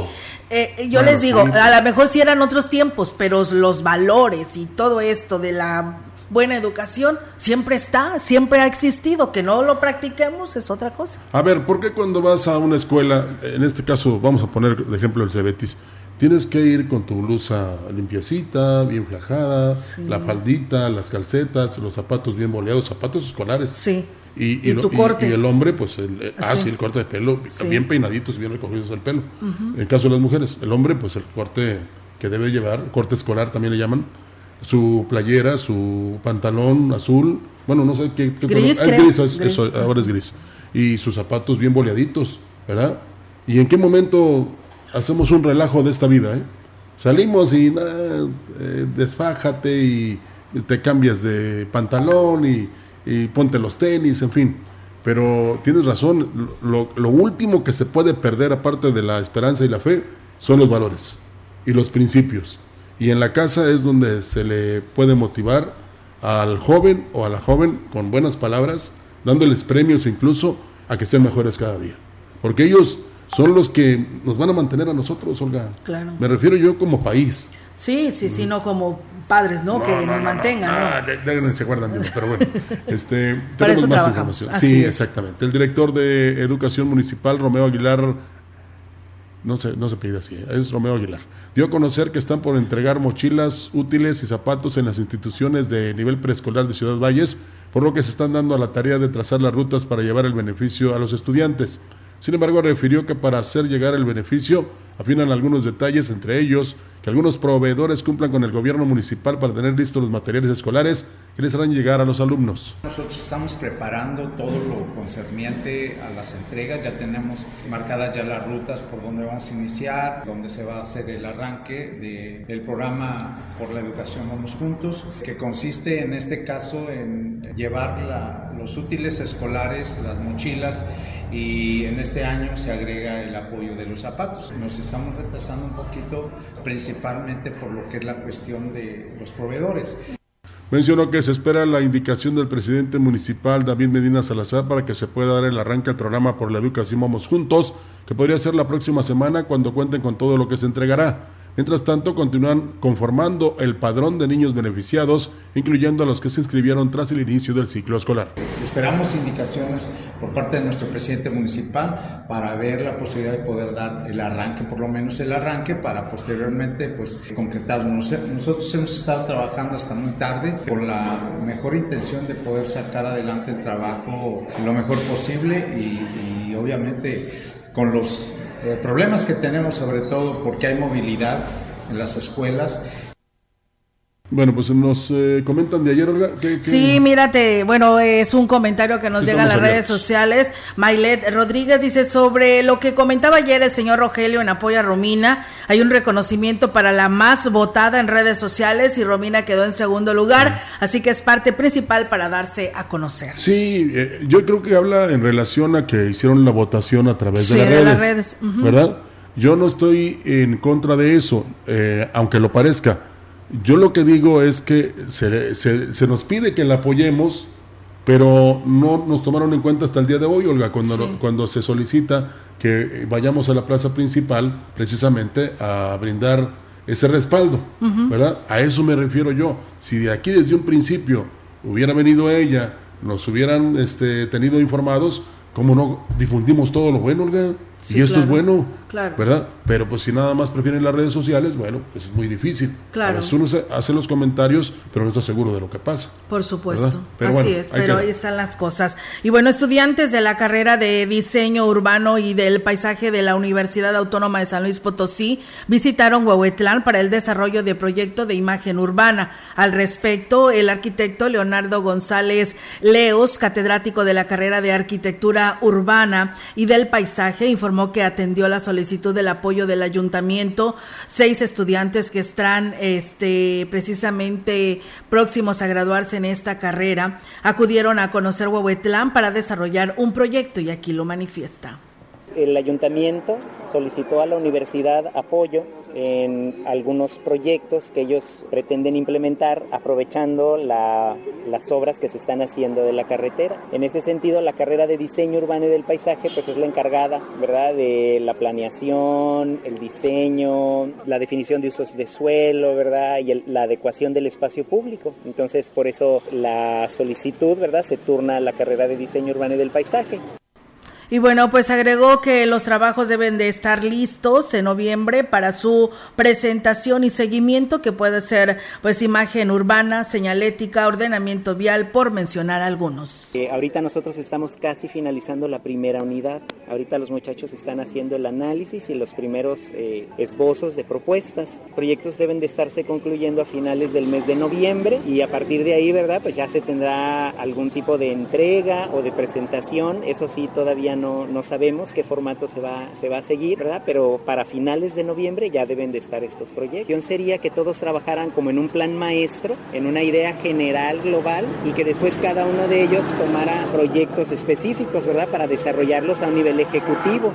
eh, yo les digo, a lo mejor sí eran otros tiempos, pero los valores y todo esto de la buena educación siempre está, siempre ha existido. Que no lo practiquemos es otra cosa. A ver, ¿por qué cuando vas a una escuela, en este caso vamos a poner de ejemplo el Cebetis, tienes que ir con tu blusa limpiecita, bien flajada, la faldita, las calcetas, los zapatos bien boleados, zapatos escolares? Sí. Y, tu corte? y, el hombre, pues, el, ah, sí. el corte de pelo, bien peinaditos, bien recogidos el pelo. En el caso de las mujeres, el hombre, pues el corte que debe llevar, corte escolar también le llaman, su playera, su pantalón azul, bueno, no sé qué, gris, ahora es gris, y sus zapatos bien boleaditos, ¿verdad? ¿Y en qué momento hacemos un relajo de esta vida? Eh? Salimos y nada, eh, desfájate y te cambias de pantalón y, ponte los tenis, en fin. Pero tienes razón, lo, lo último que se puede perder aparte de la esperanza y la fe son los valores y los principios. Y en la casa es donde se le puede motivar al joven o a la joven con buenas palabras, dándoles premios incluso a que sean mejores cada día. Porque ellos son los que nos van a mantener a nosotros, Olga. Claro. Me refiero yo como país. Sí, sí, sí, no como padres, ¿no? que nos mantengan. Ah, ¿no? se acuerdan de pero bueno. Este, tenemos más información. sí, exactamente. El director de Educación Municipal, Romeo Aguilar, no se, no se pide así, es Romeo Aguilar dio a conocer que están por entregar mochilas útiles y zapatos en las instituciones de nivel preescolar de Ciudad Valles, por lo que se están dando a la tarea de trazar las rutas para llevar el beneficio a los estudiantes. Sin embargo, refirió que para hacer llegar el beneficio afinan algunos detalles, entre ellos que algunos proveedores cumplan con el gobierno municipal para tener listos los materiales escolares que les harán llegar a los alumnos. Nosotros estamos preparando todo lo concerniente a las entregas, ya tenemos marcadas ya las rutas por donde vamos a iniciar, donde se va a hacer el arranque del programa por la educación Vamos Juntos, que consiste en este caso en llevar los útiles escolares, las mochilas, y en este año se agrega el apoyo de los zapatos. Nos estamos retrasando un poquito, principalmente por lo que es la cuestión de los proveedores. Mencionó que se espera la indicación del presidente municipal David Medina Salazar para que se pueda dar el arranque al programa por la educación Vamos Juntos, que podría ser la próxima semana cuando cuenten con todo lo que se entregará. Mientras tanto, continúan conformando el padrón de niños beneficiados, incluyendo a los que se inscribieron tras el inicio del ciclo escolar. Esperamos indicaciones por parte de nuestro presidente municipal para ver la posibilidad de poder dar el arranque, por lo menos el arranque, para posteriormente pues concretarlo. Nosotros hemos estado trabajando hasta muy tarde con la mejor intención de poder sacar adelante el trabajo lo mejor posible y obviamente con los eh, problemas que tenemos sobre todo porque hay movilidad en las escuelas. Bueno, pues nos eh, comentan de ayer, Olga. Sí, mírate, bueno, es un comentario que nos llega a las redes sociales. Mailet Rodríguez dice sobre lo que comentaba ayer el señor Rogelio en apoyo a Romina. Hay un reconocimiento para la más votada en redes sociales y Romina quedó en segundo lugar, así que es parte principal para darse a conocer. Sí, eh, yo creo que habla en relación a que hicieron la votación a través de, las, redes, las redes, ¿verdad? Yo no estoy en contra de eso, eh, aunque lo parezca yo lo que digo es que se, se, nos pide que la apoyemos, pero no nos tomaron en cuenta hasta el día de hoy, Olga, cuando, cuando se solicita que vayamos a la plaza principal precisamente a brindar ese respaldo, ¿verdad? A eso me refiero yo. Si de aquí desde un principio hubiera venido ella, nos hubieran este, tenido informados, ¿cómo no difundimos todo lo bueno, Olga? y esto es bueno, ¿verdad? Pero pues si nada más prefieren las redes sociales, bueno, pues es muy difícil. Claro. A veces uno hace los comentarios, pero no está seguro de lo que pasa. Por supuesto. Así es, pero ahí están las cosas. Y bueno, estudiantes de la carrera de diseño urbano y del paisaje de la Universidad Autónoma de San Luis Potosí visitaron Huehuetlán para el desarrollo de proyecto de imagen urbana. Al respecto, el arquitecto Leonardo González Leos, catedrático de la carrera de arquitectura urbana y del paisaje, informó que atendió la solicitud del apoyo del ayuntamiento. Seis estudiantes que están este, precisamente próximos a graduarse en esta carrera acudieron a conocer Huehuetlán para desarrollar un proyecto y aquí lo manifiesta. El ayuntamiento solicitó a la universidad apoyo en algunos proyectos que ellos pretenden implementar aprovechando las obras que se están haciendo de la carretera. En ese sentido, la carrera de diseño urbano y del paisaje pues es la encargada, ¿verdad?, de la planeación, el diseño, la definición de usos de suelo, ¿verdad?, y la adecuación del espacio público. Entonces, por eso la solicitud, ¿verdad?, se turna a la carrera de diseño urbano y del paisaje. Y bueno, pues agregó que los trabajos deben de estar listos en noviembre para su presentación y seguimiento, que puede ser pues imagen urbana, señalética, ordenamiento vial, por mencionar algunos. Eh, ahorita nosotros estamos casi finalizando la primera unidad. Ahorita los muchachos están haciendo el análisis y los primeros eh, esbozos de propuestas. Proyectos deben de estarse concluyendo a finales del mes de noviembre y a partir de ahí, ¿verdad? Pues ya se tendrá algún tipo de entrega o de presentación. Eso sí, todavía no, sabemos qué formato se va, se va a seguir, ¿verdad? Pero para finales de noviembre ya deben de estar estos proyectos. Sería que todos trabajaran como en un plan maestro, en una idea general global y que después cada uno de ellos tomara proyectos específicos, ¿verdad? Para desarrollarlos a un nivel ejecutivo.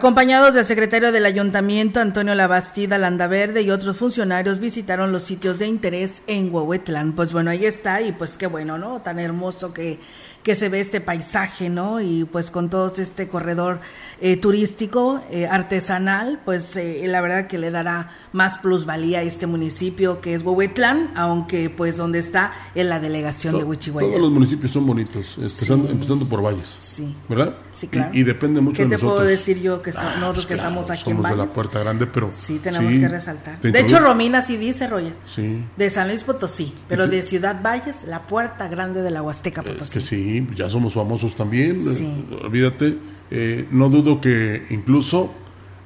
Acompañados del secretario del ayuntamiento, Antonio Labastida Landaverde y otros funcionarios visitaron los sitios de interés en Huehuetlán. Pues bueno, ahí está y pues qué bueno, ¿no? Tan hermoso que que se ve este paisaje, ¿no? Y pues con todo este corredor eh, turístico, eh, artesanal, pues eh, la verdad que le dará más plusvalía a este municipio que es Huehuetlán, aunque pues donde está en la delegación de Huichihuayán. Todos los municipios son bonitos, empezando, por Valles. Sí. ¿Verdad? Sí, claro. Y, depende mucho de nosotros. ¿Qué te puedo decir yo que ah, nosotros que estamos aquí en Valles? de la Puerta Grande, pero... Sí, tenemos que resaltar. De hecho, Romina sí dice, Roya. Sí. De San Luis Potosí, pero de Ciudad Valles, la Puerta Grande de la Huasteca Potosí. Es que sí, ya somos famosos también. Sí. Olvídate, eh, no dudo que incluso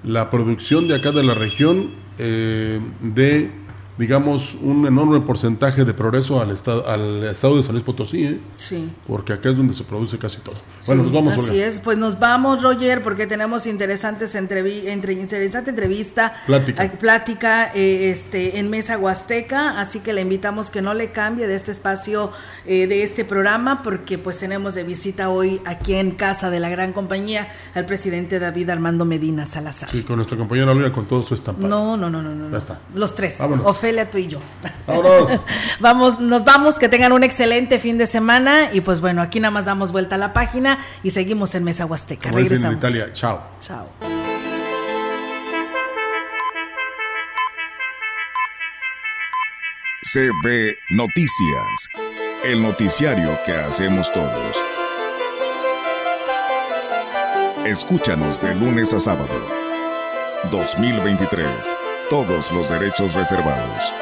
la producción de acá de la región eh, de digamos, un enorme porcentaje de progreso al estado, al estado de San Luis Potosí, ¿eh? Sí. Porque acá es donde se produce casi todo. bueno, nos vamos. Así es, pues nos vamos, Roger, porque tenemos interesantes entrevi entre, interesante entrevista, plática, plática eh, este, en Mesa Huasteca, así que le invitamos que no le cambie de este espacio, eh, de este programa, porque pues tenemos de visita hoy aquí en casa de la gran compañía al presidente David Armando Medina Salazar. Sí, con nuestra compañera Olga con todo su estampado. No, no, no, no, no. Ya está. Los tres. Vámonos. Ofelia, tú y yo. Vámonos. Vamos, nos vamos, que tengan un excelente fin de semana y pues bueno, aquí nada más damos vuelta a la página y seguimos en Mesa Huasteca. Regresamos. En Italia. Chao. Chao. CB Noticias, el noticiario que hacemos todos. Escúchanos de lunes a sábado. 2023 todos los derechos reservados.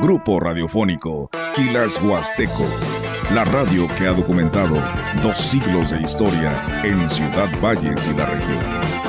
Grupo Radiofónico Quilas Huasteco, la radio que ha documentado dos siglos de historia en Ciudad Valles y la región.